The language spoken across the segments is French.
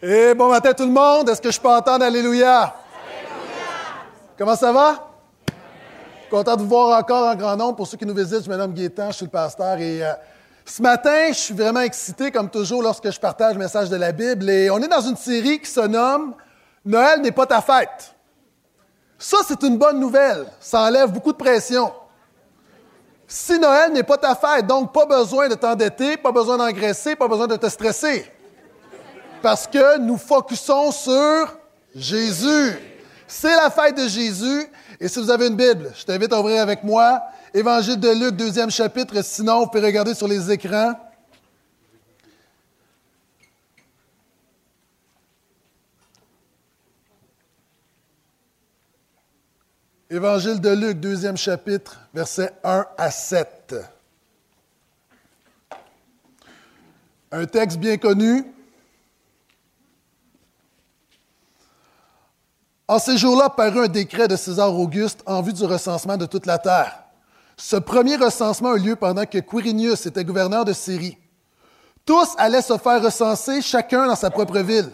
Et bon matin tout le monde. Est-ce que je peux entendre Alléluia? Comment ça va? Content de vous voir encore en grand nombre. Pour ceux qui nous visitent, je me nomme Gaétan, je suis le pasteur. Et euh, ce matin, je suis vraiment excité, comme toujours, lorsque je partage le message de la Bible. Et on est dans une série qui se nomme Noël n'est pas ta fête. Ça, c'est une bonne nouvelle. Ça enlève beaucoup de pression. Si Noël n'est pas ta fête, donc pas besoin de t'endetter, pas besoin d'engraisser, pas besoin de te stresser. Parce que nous focusons sur Jésus. C'est la fête de Jésus. Et si vous avez une Bible, je t'invite à ouvrir avec moi Évangile de Luc, deuxième chapitre. Sinon, vous pouvez regarder sur les écrans. Évangile de Luc, deuxième chapitre, versets 1 à 7. Un texte bien connu. En ces jours-là parut un décret de César Auguste en vue du recensement de toute la terre. Ce premier recensement eut lieu pendant que Quirinius était gouverneur de Syrie. Tous allaient se faire recenser, chacun dans sa propre ville.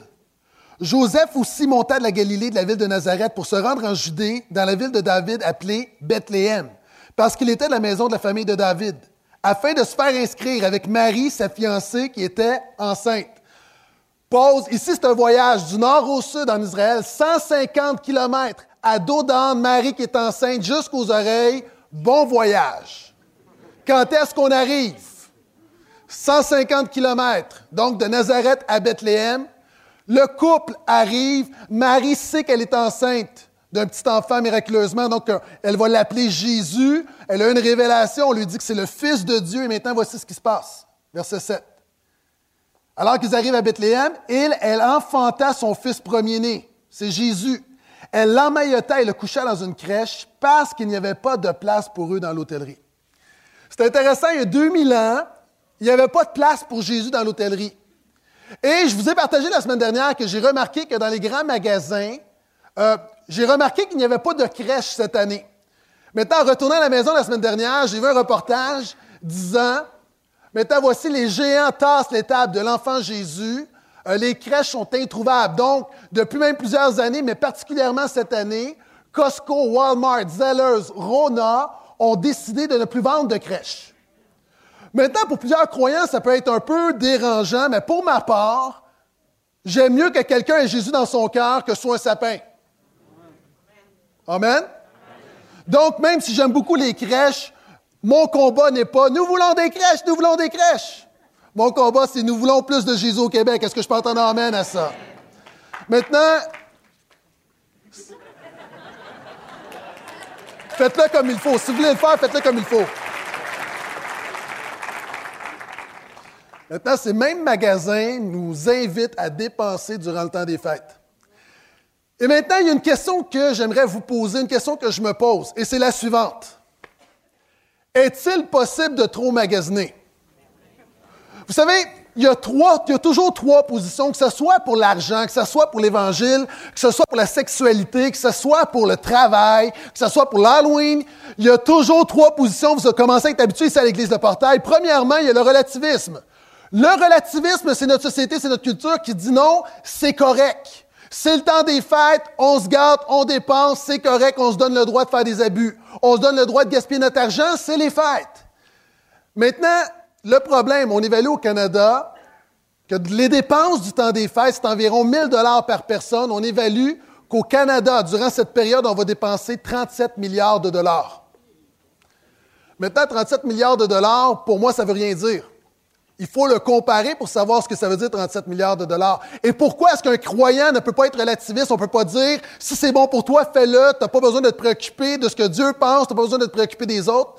Joseph aussi monta de la Galilée, de la ville de Nazareth, pour se rendre en Judée, dans la ville de David appelée Bethléem, parce qu'il était de la maison de la famille de David, afin de se faire inscrire avec Marie, sa fiancée, qui était enceinte. Pause. Ici, c'est un voyage du nord au sud en Israël, 150 kilomètres à dos d'âne, Marie qui est enceinte jusqu'aux oreilles. Bon voyage. Quand est-ce qu'on arrive? 150 kilomètres. Donc, de Nazareth à Bethléem. Le couple arrive. Marie sait qu'elle est enceinte d'un petit enfant miraculeusement. Donc, euh, elle va l'appeler Jésus. Elle a une révélation. On lui dit que c'est le Fils de Dieu. Et maintenant, voici ce qui se passe. Verset 7. Alors qu'ils arrivent à Bethléem, il, elle enfanta son fils premier-né. C'est Jésus. Elle l'emmaillota et le coucha dans une crèche parce qu'il n'y avait pas de place pour eux dans l'hôtellerie. C'est intéressant, il y a 2000 ans, il n'y avait pas de place pour Jésus dans l'hôtellerie. Et je vous ai partagé la semaine dernière que j'ai remarqué que dans les grands magasins, euh, j'ai remarqué qu'il n'y avait pas de crèche cette année. Maintenant, en retournant à la maison la semaine dernière, j'ai vu un reportage disant Maintenant, voici les géants tassent les tables de l'enfant Jésus. Euh, les crèches sont introuvables. Donc, depuis même plusieurs années, mais particulièrement cette année, Costco, Walmart, Zellers, Rona ont décidé de ne plus vendre de crèches. Maintenant, pour plusieurs croyants, ça peut être un peu dérangeant, mais pour ma part, j'aime mieux que quelqu'un ait Jésus dans son cœur que soit un sapin. Amen? Donc, même si j'aime beaucoup les crèches, mon combat n'est pas nous voulons des crèches, nous voulons des crèches. Mon combat, c'est nous voulons plus de Jésus au Québec. Est-ce que je peux entendre amène à ça? Maintenant, faites-le comme il faut. Si vous voulez le faire, faites-le comme il faut. Maintenant, ces mêmes magasins nous invitent à dépenser durant le temps des fêtes. Et maintenant, il y a une question que j'aimerais vous poser, une question que je me pose, et c'est la suivante. Est-il possible de trop magasiner? Vous savez, il y, a trois, il y a toujours trois positions, que ce soit pour l'argent, que ce soit pour l'Évangile, que ce soit pour la sexualité, que ce soit pour le travail, que ce soit pour l'Halloween. Il y a toujours trois positions. Vous commencé à être habitué ici à l'Église de Portail. Premièrement, il y a le relativisme. Le relativisme, c'est notre société, c'est notre culture qui dit non, c'est correct. C'est le temps des fêtes, on se garde, on dépense, c'est correct, on se donne le droit de faire des abus. On se donne le droit de gaspiller notre argent, c'est les fêtes. Maintenant, le problème, on évalue au Canada que les dépenses du temps des fêtes, c'est environ 1000 dollars par personne. On évalue qu'au Canada, durant cette période, on va dépenser 37 milliards de dollars. Maintenant, 37 milliards de dollars, pour moi, ça ne veut rien dire. Il faut le comparer pour savoir ce que ça veut dire 37 milliards de dollars. Et pourquoi est-ce qu'un croyant ne peut pas être relativiste? On ne peut pas dire, si c'est bon pour toi, fais-le. Tu n'as pas besoin de te préoccuper de ce que Dieu pense. Tu n'as pas besoin de te préoccuper des autres.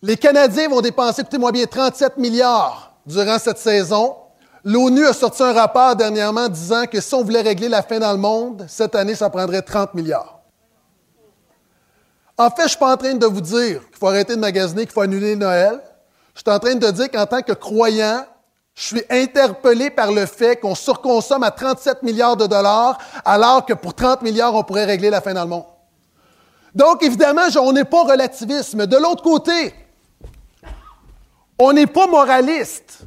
Les Canadiens vont dépenser, écoutez-moi bien, 37 milliards durant cette saison. L'ONU a sorti un rapport dernièrement disant que si on voulait régler la faim dans le monde, cette année, ça prendrait 30 milliards. En fait, je ne suis pas en train de vous dire qu'il faut arrêter de magasiner, qu'il faut annuler Noël. Je suis en train de dire qu'en tant que croyant, je suis interpellé par le fait qu'on surconsomme à 37 milliards de dollars, alors que pour 30 milliards, on pourrait régler la fin dans le monde. Donc, évidemment, on n'est pas relativiste. Mais de l'autre côté, on n'est pas moraliste.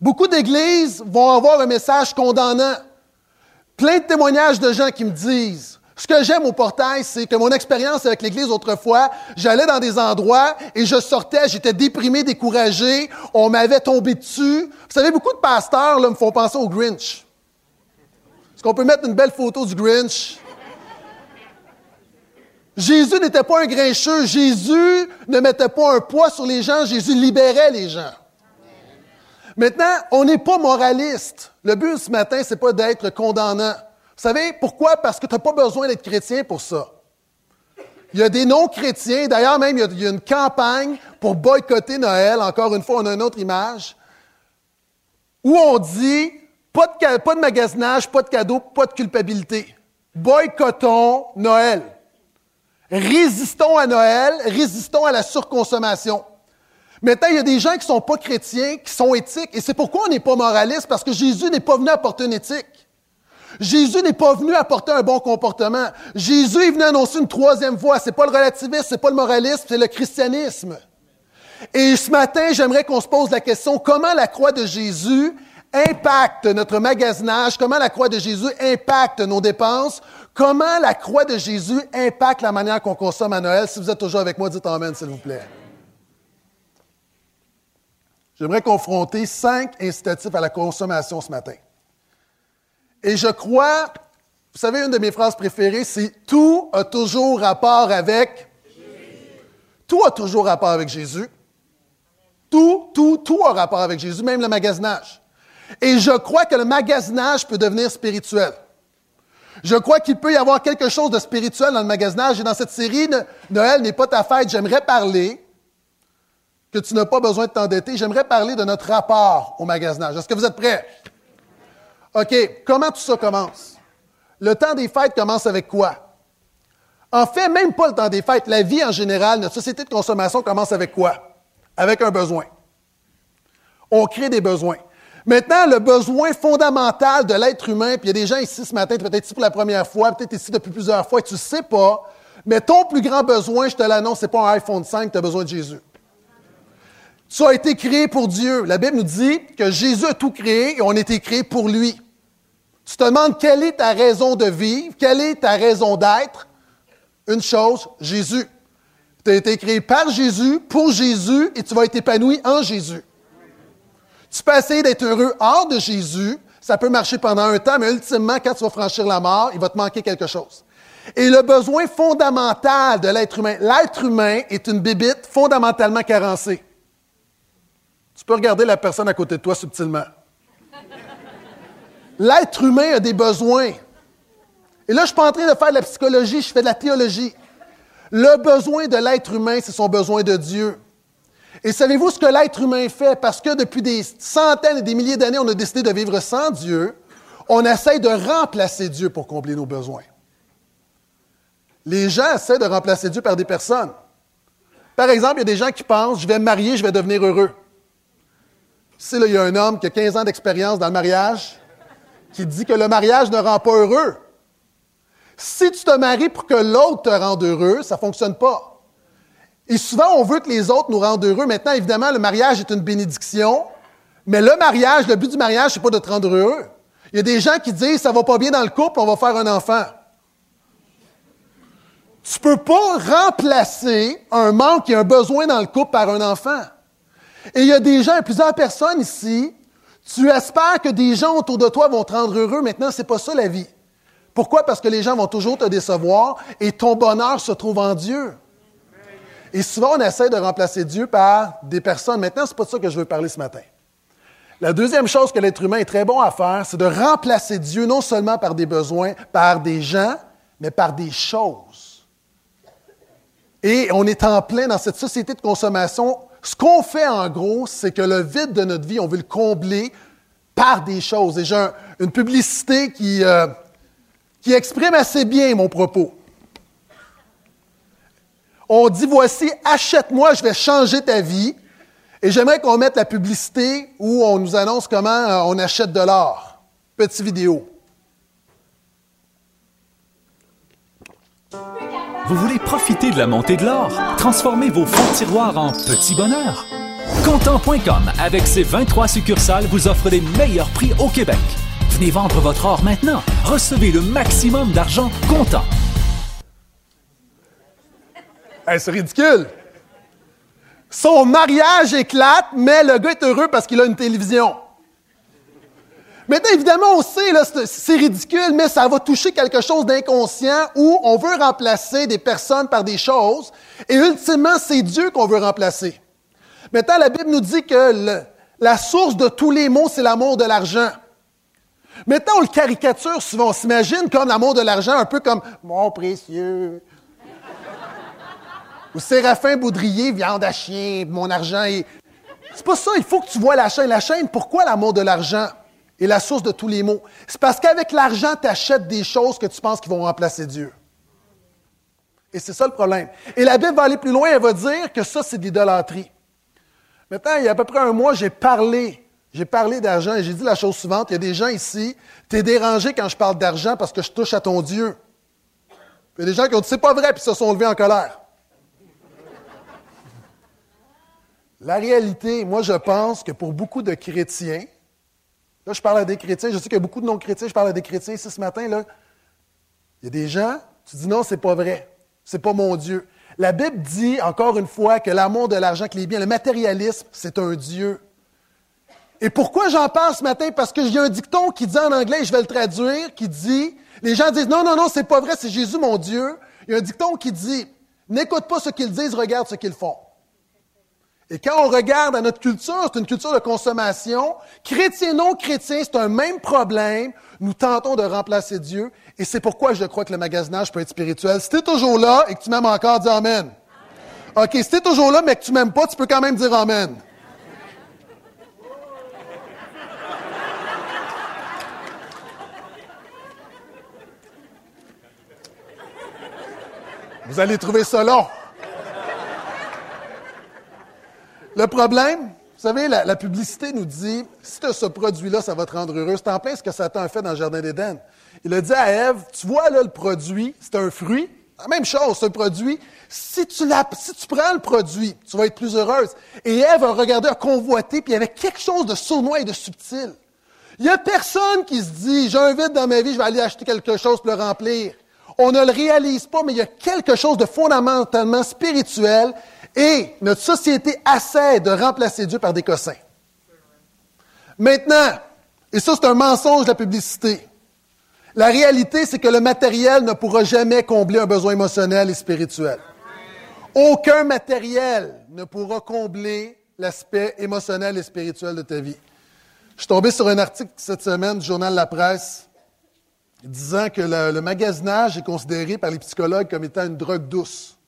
Beaucoup d'églises vont avoir un message condamnant. Plein de témoignages de gens qui me disent, ce que j'aime au portail, c'est que mon expérience avec l'Église autrefois, j'allais dans des endroits et je sortais, j'étais déprimé, découragé, on m'avait tombé dessus. Vous savez, beaucoup de pasteurs là, me font penser au Grinch. Est-ce qu'on peut mettre une belle photo du Grinch? Jésus n'était pas un grincheux. Jésus ne mettait pas un poids sur les gens. Jésus libérait les gens. Maintenant, on n'est pas moraliste. Le but ce matin, c'est pas d'être condamnant. Vous savez pourquoi? Parce que tu n'as pas besoin d'être chrétien pour ça. Il y a des non-chrétiens, d'ailleurs même, il y, a, une campagne pour boycotter Noël, encore une fois, on a une autre image, où on dit, pas de, magasinage, pas de cadeaux, pas de culpabilité. Boycottons Noël. Résistons à Noël, résistons à la surconsommation. Maintenant, il y a des gens qui ne sont pas chrétiens, qui sont éthiques, et c'est pourquoi on n'est pas moraliste, parce que Jésus n'est pas venu apporter une éthique. Jésus n'est pas venu apporter un bon comportement. Jésus est venu annoncer une troisième voie. C'est pas le relativisme, c'est pas le moralisme, c'est le christianisme. Et ce matin, j'aimerais qu'on se pose la question, comment la croix de Jésus impacte notre magasinage, comment la croix de Jésus impacte nos dépenses, comment la croix de Jésus impacte la manière qu'on consomme à Noël? Si vous êtes toujours avec moi, dites Amen, s'il vous plaît. J'aimerais confronter cinq incitatifs à la consommation ce matin. Et je crois, vous savez, une de mes phrases préférées, c'est Tout a toujours rapport avec Jésus. Tout a toujours rapport avec Jésus. Tout, tout, tout a rapport avec Jésus, même le magasinage. Et je crois que le magasinage peut devenir spirituel. Je crois qu'il peut y avoir quelque chose de spirituel dans le magasinage. Et dans cette série, Noël n'est pas ta fête. J'aimerais parler que tu n'as pas besoin de t'endetter. J'aimerais parler de notre rapport au magasinage. Est-ce que vous êtes prêts? OK, comment tout ça commence? Le temps des fêtes commence avec quoi? En fait, même pas le temps des fêtes. La vie en général, notre société de consommation commence avec quoi? Avec un besoin. On crée des besoins. Maintenant, le besoin fondamental de l'être humain, puis il y a des gens ici ce matin, peut-être ici pour la première fois, peut-être ici depuis plusieurs fois, tu ne sais pas, mais ton plus grand besoin, je te l'annonce, ce n'est pas un iPhone 5, tu as besoin de Jésus. Tu as été créé pour Dieu. La Bible nous dit que Jésus a tout créé et on a été créé pour lui. Tu te demandes quelle est ta raison de vivre, quelle est ta raison d'être? Une chose, Jésus. Tu as été créé par Jésus, pour Jésus, et tu vas être épanoui en Jésus. Tu peux essayer d'être heureux hors de Jésus, ça peut marcher pendant un temps, mais ultimement, quand tu vas franchir la mort, il va te manquer quelque chose. Et le besoin fondamental de l'être humain, l'être humain est une bébite fondamentalement carencée. Peux regarder la personne à côté de toi subtilement. L'être humain a des besoins. Et là, je ne suis pas en train de faire de la psychologie, je fais de la théologie. Le besoin de l'être humain, c'est son besoin de Dieu. Et savez-vous ce que l'être humain fait? Parce que depuis des centaines et des milliers d'années, on a décidé de vivre sans Dieu, on essaye de remplacer Dieu pour combler nos besoins. Les gens essaient de remplacer Dieu par des personnes. Par exemple, il y a des gens qui pensent, je vais me marier, je vais devenir heureux. Si là, il y a un homme qui a 15 ans d'expérience dans le mariage, qui dit que le mariage ne rend pas heureux. Si tu te maries pour que l'autre te rende heureux, ça ne fonctionne pas. Et souvent, on veut que les autres nous rendent heureux. Maintenant, évidemment, le mariage est une bénédiction, mais le mariage, le but du mariage, c'est pas de te rendre heureux. Il y a des gens qui disent, ça va pas bien dans le couple, on va faire un enfant. Tu peux pas remplacer un manque et un besoin dans le couple par un enfant. Et il y a des gens, plusieurs personnes ici, tu espères que des gens autour de toi vont te rendre heureux. Maintenant, ce n'est pas ça la vie. Pourquoi? Parce que les gens vont toujours te décevoir et ton bonheur se trouve en Dieu. Et souvent, on essaie de remplacer Dieu par des personnes. Maintenant, ce n'est pas de ça que je veux parler ce matin. La deuxième chose que l'être humain est très bon à faire, c'est de remplacer Dieu non seulement par des besoins, par des gens, mais par des choses. Et on est en plein dans cette société de consommation ce qu'on fait en gros, c'est que le vide de notre vie, on veut le combler par des choses. Et j'ai une publicité qui, euh, qui exprime assez bien mon propos. On dit, voici, achète-moi, je vais changer ta vie. Et j'aimerais qu'on mette la publicité où on nous annonce comment euh, on achète de l'or. Petite vidéo. Vous voulez profiter de la montée de l'or? Transformez vos fonds de tiroir en petits bonheurs? Content.com, avec ses 23 succursales, vous offre les meilleurs prix au Québec. Venez vendre votre or maintenant. Recevez le maximum d'argent comptant. c'est ridicule. Son mariage éclate, mais le gars est heureux parce qu'il a une télévision. Maintenant, évidemment, on sait, c'est ridicule, mais ça va toucher quelque chose d'inconscient où on veut remplacer des personnes par des choses, et ultimement, c'est Dieu qu'on veut remplacer. Maintenant, la Bible nous dit que la source de tous les maux, c'est l'amour de l'argent. Maintenant, on le caricature souvent. On s'imagine comme l'amour de l'argent, un peu comme mon précieux. Ou Séraphin Boudrier, viande à chien, mon argent est. C'est pas ça, il faut que tu vois la chaîne. La chaîne, pourquoi l'amour de l'argent? Est la source de tous les maux. C'est parce qu'avec l'argent, tu achètes des choses que tu penses qui vont remplacer Dieu. Et c'est ça le problème. Et la Bible va aller plus loin, elle va dire que ça, c'est de l'idolâtrie. Maintenant, il y a à peu près un mois, j'ai parlé, j'ai parlé d'argent et j'ai dit la chose suivante. Il y a des gens ici, tu es dérangé quand je parle d'argent parce que je touche à ton Dieu. Il y a des gens qui ont dit c'est pas vrai puis se sont levés en colère. La réalité, moi, je pense que pour beaucoup de chrétiens, Là, je parle à des chrétiens. Je sais qu'il y a beaucoup de non-chrétiens. Je parle à des chrétiens ici ce matin. Là. Il y a des gens, tu dis non, c'est pas vrai. C'est pas mon Dieu. La Bible dit, encore une fois, que l'amour de l'argent, que les biens, le matérialisme, c'est un Dieu. Et pourquoi j'en parle ce matin? Parce que j'ai un dicton qui dit en anglais, je vais le traduire, qui dit, les gens disent, non, non, non, c'est pas vrai, c'est Jésus mon Dieu. Il y a un dicton qui dit, n'écoute pas ce qu'ils disent, regarde ce qu'ils font. Et quand on regarde à notre culture, c'est une culture de consommation. Chrétien, non chrétien, c'est un même problème. Nous tentons de remplacer Dieu. Et c'est pourquoi je crois que le magasinage peut être spirituel. Si tu es toujours là et que tu m'aimes encore, dis Amen. OK, si tu es toujours là mais que tu m'aimes pas, tu peux quand même dire Amen. Vous allez trouver ça long. Le problème, vous savez, la, publicité nous dit, si tu as ce produit-là, ça va te rendre heureux. C'est en plein ce que Satan a fait dans le Jardin d'Éden. Il a dit à Ève, tu vois là le produit, c'est un fruit. La même chose, un produit. Si tu, si tu prends le produit, tu vas être plus heureuse. Et Ève a regardé, a convoité, puis il y avait quelque chose de sournois et de subtil. Il n'y a personne qui se dit, j'ai un vide dans ma vie, je vais aller acheter quelque chose pour le remplir. On ne le réalise pas, mais il y a quelque chose de fondamentalement spirituel et notre société essaie de remplacer Dieu par des cossins. Maintenant, et ça c'est un mensonge de la publicité, la réalité c'est que le matériel ne pourra jamais combler un besoin émotionnel et spirituel. Aucun matériel ne pourra combler l'aspect émotionnel et spirituel de ta vie. Je suis tombé sur un article cette semaine du journal La Presse disant que le, le magasinage est considéré par les psychologues comme étant une drogue douce.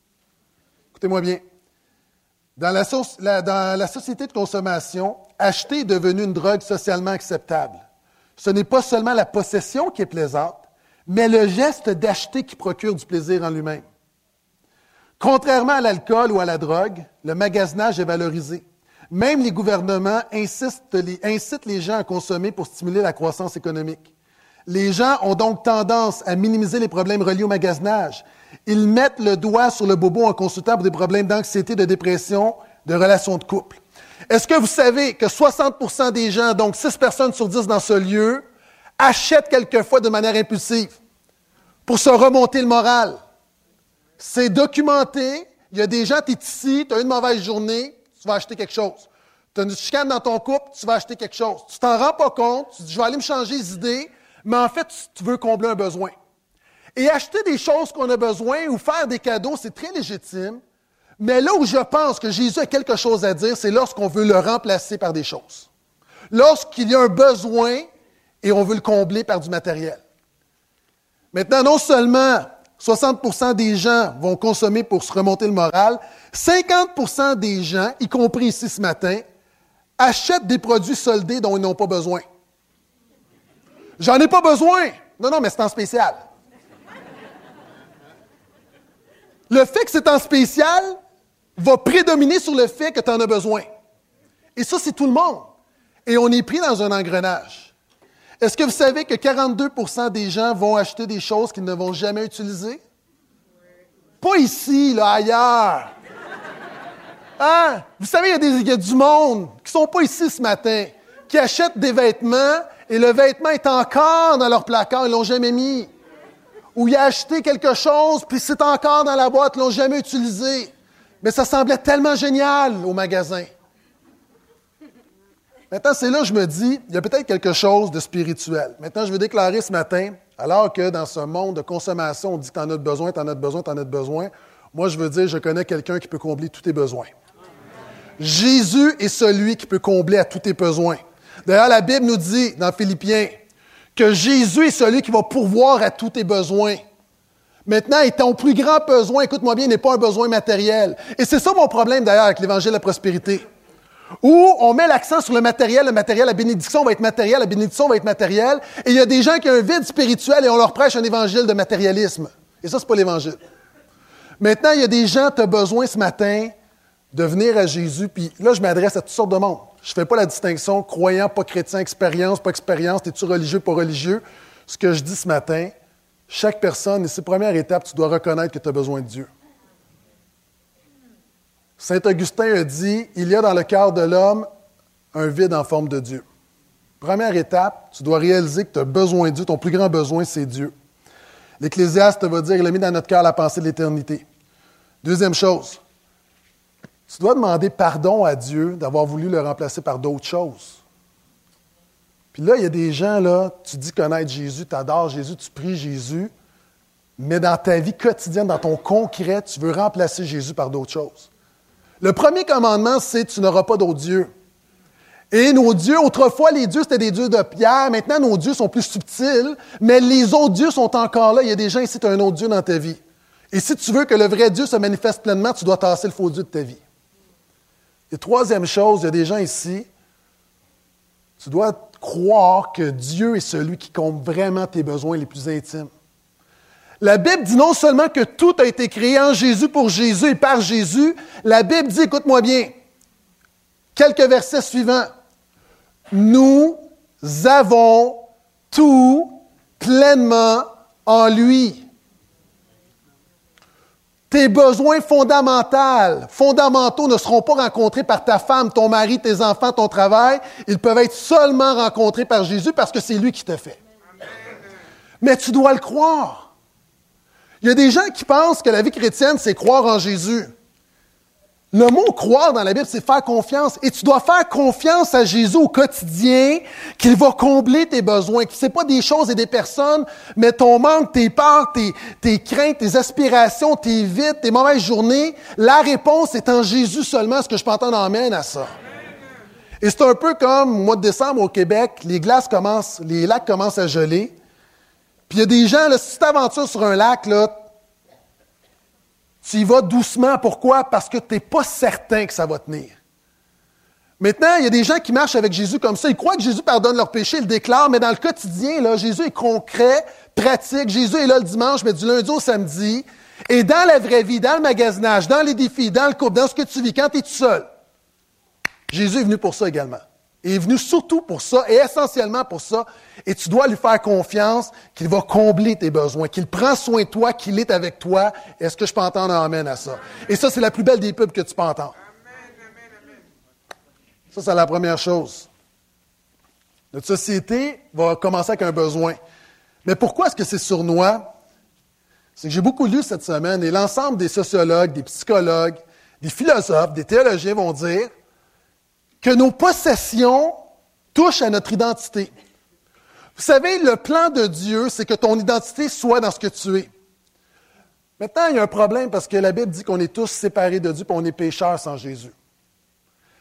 Écoutez-moi bien. Dans la, société de consommation, acheter est devenu une drogue socialement acceptable. Ce n'est pas seulement la possession qui est plaisante, mais le geste d'acheter qui procure du plaisir en lui-même. Contrairement à l'alcool ou à la drogue, le magasinage est valorisé. Même les gouvernements incitent les gens à consommer pour stimuler la croissance économique. Les gens ont donc tendance à minimiser les problèmes reliés au magasinage ils mettent le doigt sur le bobo en consultant pour des problèmes d'anxiété, de dépression, de relations de couple. Est-ce que vous savez que 60% des gens, donc 6 personnes sur 10 dans ce lieu, achètent quelquefois de manière impulsive pour se remonter le moral? C'est documenté. Il y a des gens, tu es ici, tu as une mauvaise journée, tu vas acheter quelque chose. Tu as une chicane dans ton couple, tu vas acheter quelque chose. Tu t'en rends pas compte, tu dis, je vais aller me changer les mais en fait, tu veux combler un besoin. Et acheter des choses qu'on a besoin ou faire des cadeaux, c'est très légitime. Mais là où je pense que Jésus a quelque chose à dire, c'est lorsqu'on veut le remplacer par des choses. Lorsqu'il y a un besoin et on veut le combler par du matériel. Maintenant, non seulement 60% des gens vont consommer pour se remonter le moral, 50% des gens, y compris ici ce matin, achètent des produits soldés dont ils n'ont pas besoin. J'en ai pas besoin. Non, non, mais c'est en spécial. Le fait que c'est en spécial va prédominer sur le fait que tu en as besoin. Et ça, c'est tout le monde. Et on est pris dans un engrenage. Est-ce que vous savez que 42% des gens vont acheter des choses qu'ils ne vont jamais utiliser? Pas ici, là, ailleurs. Hein? Vous savez, il y, y a du monde qui sont pas ici ce matin, qui achètent des vêtements et le vêtement est encore dans leur placard, ils l'ont jamais mis. Ou il a acheté quelque chose, puis c'est encore dans la boîte, ils l'ont jamais utilisé. Mais ça semblait tellement génial au magasin. Maintenant, c'est là que je me dis, il y a peut-être quelque chose de spirituel. Maintenant, je veux déclarer ce matin, alors que dans ce monde de consommation, on dit que tu en as besoin, tu en as besoin, tu en as besoin, moi, je veux dire, je connais quelqu'un qui peut combler tous tes besoins. Jésus est celui qui peut combler à tous tes besoins. D'ailleurs, la Bible nous dit dans Philippiens que Jésus est celui qui va pourvoir à tous tes besoins. Maintenant, et ton plus grand besoin, écoute-moi bien, n'est pas un besoin matériel. Et c'est ça mon problème d'ailleurs avec l'évangile de la prospérité où on met l'accent sur le matériel, le matériel, la bénédiction va être matérielle, la bénédiction va être matérielle, et il y a des gens qui ont un vide spirituel et on leur prêche un évangile de matérialisme. Et ça, c'est pas l'évangile. Maintenant, il y a des gens, tu as besoin ce matin de venir à Jésus, puis là, je m'adresse à toutes sortes de monde. Je ne fais pas la distinction croyant, pas chrétien, expérience, pas expérience, es-tu religieux, pas religieux? Ce que je dis ce matin, chaque personne, et c'est première étape, tu dois reconnaître que tu as besoin de Dieu. Saint Augustin a dit, il y a dans le cœur de l'homme un vide en forme de Dieu. Première étape, tu dois réaliser que tu as besoin de Dieu, ton plus grand besoin, c'est Dieu. L'Ecclésiaste va dire, il a mis dans notre cœur la pensée de l'éternité. Deuxième chose, tu dois demander pardon à Dieu d'avoir voulu le remplacer par d'autres choses. Puis là, il y a des gens, là, tu dis connaître Jésus, tu adores Jésus, tu pries Jésus, mais dans ta vie quotidienne, dans ton concret, tu veux remplacer Jésus par d'autres choses. Le premier commandement, c'est tu n'auras pas d'autres dieux. Et nos dieux, autrefois, les dieux, c'était des dieux de pierre. Maintenant, nos dieux sont plus subtils, mais les autres dieux sont encore là. Il y a des gens ici, tu as un autre dieu dans ta vie. Et si tu veux que le vrai Dieu se manifeste pleinement, tu dois tasser le faux Dieu de ta vie. Et troisième chose, il y a des gens ici, tu dois croire que Dieu est celui qui compte vraiment tes besoins les plus intimes. La Bible dit non seulement que tout a été créé en Jésus pour Jésus et par Jésus, la Bible dit, écoute-moi bien, quelques versets suivants. Nous avons tout pleinement en lui. Tes besoins fondamentaux, fondamentaux ne seront pas rencontrés par ta femme, ton mari, tes enfants, ton travail. Ils peuvent être seulement rencontrés par Jésus parce que c'est lui qui te fait. Mais tu dois le croire. Il y a des gens qui pensent que la vie chrétienne, c'est croire en Jésus. Le mot croire dans la Bible, c'est faire confiance. Et tu dois faire confiance à Jésus au quotidien, qu'il va combler tes besoins, ce pas des choses et des personnes, mais ton manque, tes peurs, tes, tes craintes, tes aspirations, tes vides, tes mauvaises journées. La réponse est en Jésus seulement. Est-ce que je peux entendre amène à ça? Et c'est un peu comme au mois de décembre au Québec, les glaces commencent, les lacs commencent à geler. Puis il y a des gens, si tu t'aventures sur un lac, là, tu y vas doucement. Pourquoi? Parce que tu n'es pas certain que ça va tenir. Maintenant, il y a des gens qui marchent avec Jésus comme ça. Ils croient que Jésus pardonne leurs péchés, ils le déclarent, mais dans le quotidien, là, Jésus est concret, pratique. Jésus est là le dimanche, mais du lundi au samedi. Et dans la vraie vie, dans le magasinage, dans les défis, dans le couple, dans ce que tu vis, quand tu es tout seul, Jésus est venu pour ça également. Il est venu surtout pour ça et essentiellement pour ça. Et tu dois lui faire confiance qu'il va combler tes besoins, qu'il prend soin de toi, qu'il est avec toi. Est-ce que je peux entendre un amen à ça? Et ça, c'est la plus belle des pubs que tu peux entendre. Ça, c'est la première chose. Notre société va commencer avec un besoin. Mais pourquoi est-ce que c'est sournois? C'est que j'ai beaucoup lu cette semaine et l'ensemble des sociologues, des psychologues, des philosophes, des théologiens vont dire que nos possessions touchent à notre identité. Vous savez, le plan de Dieu, c'est que ton identité soit dans ce que tu es. Maintenant, il y a un problème parce que la Bible dit qu'on est tous séparés de Dieu et on est pécheurs sans Jésus.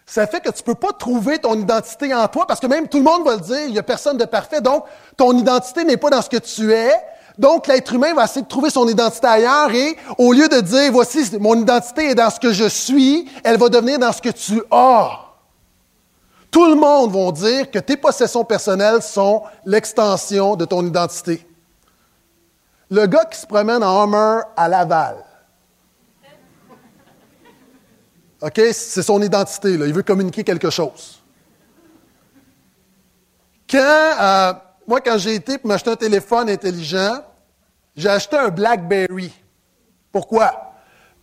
Ça fait que tu ne peux pas trouver ton identité en toi parce que même tout le monde va le dire, il n'y a personne de parfait, donc ton identité n'est pas dans ce que tu es. Donc l'être humain va essayer de trouver son identité ailleurs et au lieu de dire, voici, mon identité est dans ce que je suis, elle va devenir dans ce que tu as. Tout le monde va dire que tes possessions personnelles sont l'extension de ton identité. Le gars qui se promène en Hummer à Laval, OK, c'est son identité, il veut communiquer quelque chose. Quand, euh, moi, quand j'ai été pour m'acheter un téléphone intelligent, j'ai acheté un BlackBerry. Pourquoi?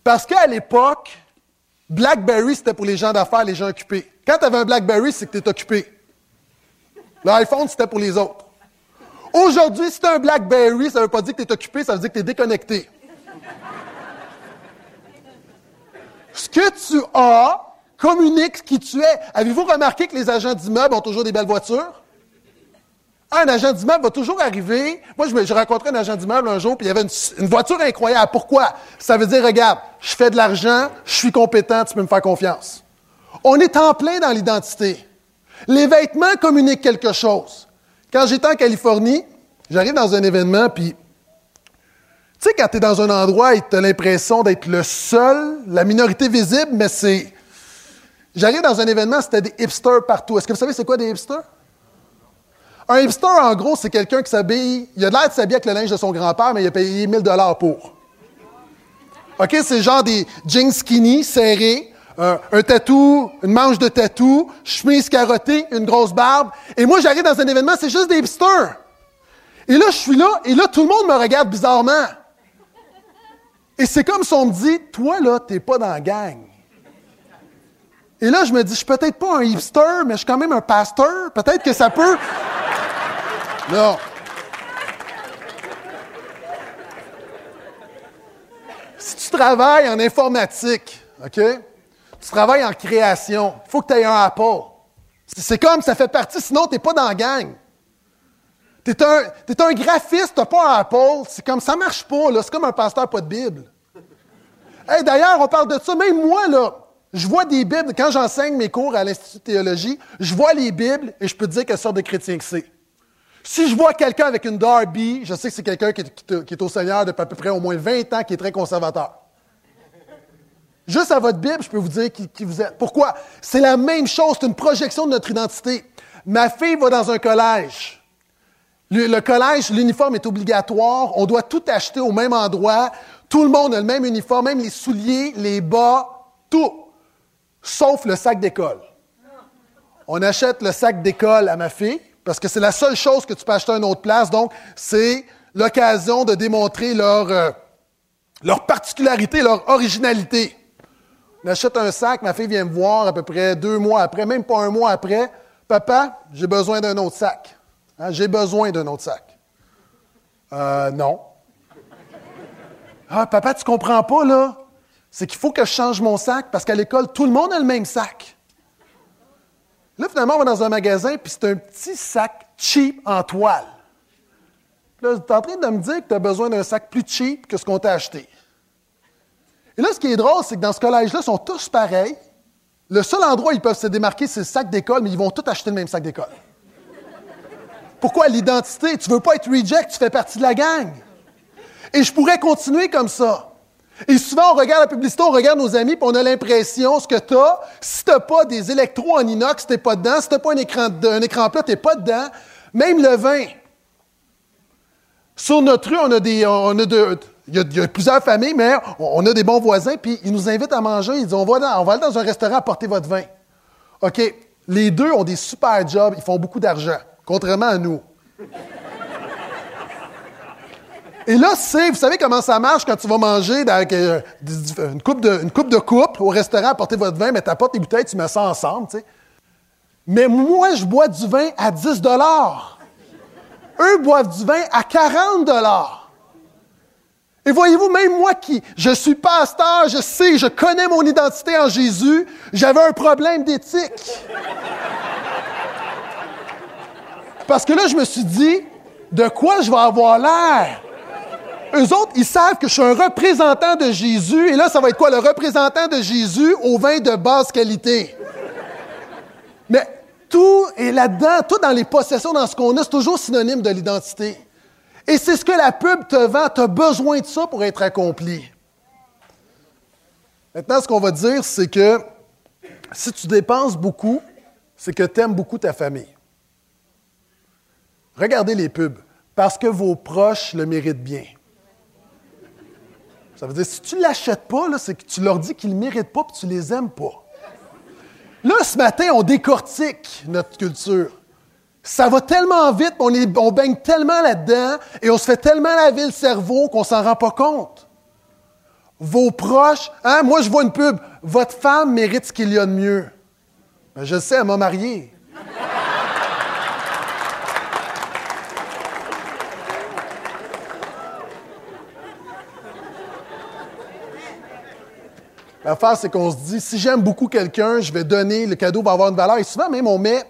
Parce qu'à l'époque, BlackBerry, c'était pour les gens d'affaires, les gens occupés. Quand tu avais un BlackBerry, c'est que tu es occupé. L'iPhone, c'était pour les autres. Aujourd'hui, si tu as un BlackBerry, ça ne veut pas dire que tu es occupé, ça veut dire que tu es déconnecté. Ce que tu as communique qui tu es. Avez-vous remarqué que les agents d'immeubles ont toujours des belles voitures? Un agent d'immeuble va toujours arriver. Moi, j'ai rencontré un agent d'immeuble un jour, puis il y avait une, voiture incroyable. Pourquoi? Ça veut dire, regarde, je fais de l'argent, je suis compétent, tu peux me faire confiance. On est en plein dans l'identité. Les vêtements communiquent quelque chose. Quand j'étais en Californie, j'arrive dans un événement, puis tu sais, quand tu es dans un endroit et tu as l'impression d'être le seul, la minorité visible, mais c'est. J'arrive dans un événement, c'était des hipsters partout. Est-ce que vous savez c'est quoi des hipsters? Un hipster, en gros, c'est quelqu'un qui s'habille, il a l'air de s'habiller avec le linge de son grand-père, mais il a payé 1000 dollars pour. OK? C'est genre des jeans skinny, serrés, un, un tatou, une manche de tatou, chemise carottée, une grosse barbe. Et moi, j'arrive dans un événement, c'est juste des hipsters. Et là, je suis là, et là, tout le monde me regarde bizarrement. Et c'est comme si on me dit, toi, là, t'es pas dans la gang. Et là, je me dis, je suis peut-être pas un hipster, mais je suis quand même un pasteur. Peut-être que ça peut. Non. Si tu travailles en informatique, OK? Tu travailles en création, il faut que tu aies un Apple. C'est comme, ça fait partie, sinon tu n'es pas dans la gang. Tu es, un graphiste, tu pas un Apple. C'est comme, ça marche pas, là. C'est comme un pasteur, pas de Bible. Hey, D'ailleurs, on parle de ça. Même moi, là, je vois des Bibles. Quand j'enseigne mes cours à l'Institut de théologie, je vois les Bibles et je peux te dire quelle sorte de chrétien que c'est. Si je vois quelqu'un avec une Darby, je sais que c'est quelqu'un qui, est au Seigneur depuis à peu près au moins 20 ans, qui est très conservateur. Juste à votre Bible, je peux vous dire qui, vous êtes. Pourquoi? C'est la même chose, c'est une projection de notre identité. Ma fille va dans un collège. Le, collège, l'uniforme est obligatoire. On doit tout acheter au même endroit. Tout le monde a le même uniforme, même les souliers, les bas, tout. Sauf le sac d'école. On achète le sac d'école à ma fille parce que c'est la seule chose que tu peux acheter à une autre place. Donc, c'est l'occasion de démontrer leur, euh, leur particularité, leur originalité. On achète un sac, ma fille vient me voir à peu près deux mois après, même pas un mois après. Papa, j'ai besoin d'un autre sac. Hein, j'ai besoin d'un autre sac. Euh, non. Ah, papa, tu comprends pas, là? C'est qu'il faut que je change mon sac parce qu'à l'école, tout le monde a le même sac. Là, finalement, on va dans un magasin, puis c'est un petit sac cheap en toile. Là, tu es en train de me dire que tu as besoin d'un sac plus cheap que ce qu'on t'a acheté. Et là, ce qui est drôle, c'est que dans ce collège-là, ils sont tous pareils. Le seul endroit où ils peuvent se démarquer, c'est le sac d'école, mais ils vont tous acheter le même sac d'école. Pourquoi? L'identité? Tu veux pas être reject, tu fais partie de la gang. Et je pourrais continuer comme ça. Et souvent, on regarde la publicité, on regarde nos amis, puis on a l'impression, ce que tu as, si tu pas des électros en inox, tu pas dedans. Si tu pas un écran, plat, tu pas dedans. Même le vin. Sur notre rue, on a des. On a il, y a, plusieurs familles, mais on a des bons voisins, puis ils nous invitent à manger. Ils disent on va, on va aller dans un restaurant apporter votre vin. OK. Les deux ont des super jobs, ils font beaucoup d'argent, contrairement à nous. Et là, c'est, vous savez comment ça marche quand tu vas manger avec euh, une, coupe de, une coupe de au restaurant, apporter votre vin, mais tu apportes tes bouteilles, tu mets ça ensemble, tu sais. Mais moi, je bois du vin à 10 Eux boivent du vin à 40 Et voyez-vous, même moi qui, je suis pasteur, je sais, je connais mon identité en Jésus, j'avais un problème d'éthique. Parce que là, je me suis dit, de quoi je vais avoir l'air? Eux autres, ils savent que je suis un représentant de Jésus. Et là, ça va être quoi? Le représentant de Jésus au vin de basse qualité? Mais tout est là-dedans, tout dans les possessions, dans ce qu'on a, c'est toujours synonyme de l'identité. Et c'est ce que la pub te vend. Tu as besoin de ça pour être accompli. Maintenant, ce qu'on va dire, c'est que si tu dépenses beaucoup, c'est que tu aimes beaucoup ta famille. Regardez les pubs, parce que vos proches le méritent bien. Ça veut dire, si tu ne l'achètes pas, c'est que tu leur dis qu'ils ne le méritent pas et tu ne les aimes pas. Là, ce matin, on décortique notre culture. Ça va tellement vite, on, on baigne tellement là-dedans et on se fait tellement laver le cerveau qu'on s'en rend pas compte. vos proches. Hein? Moi, je vois une pub. Votre femme mérite ce qu'il y a de mieux. Ben, je sais, elle m'a marié. L'affaire, c'est qu'on se dit, si j'aime beaucoup quelqu'un, je vais donner, le cadeau va avoir une valeur. Et souvent, même, on met,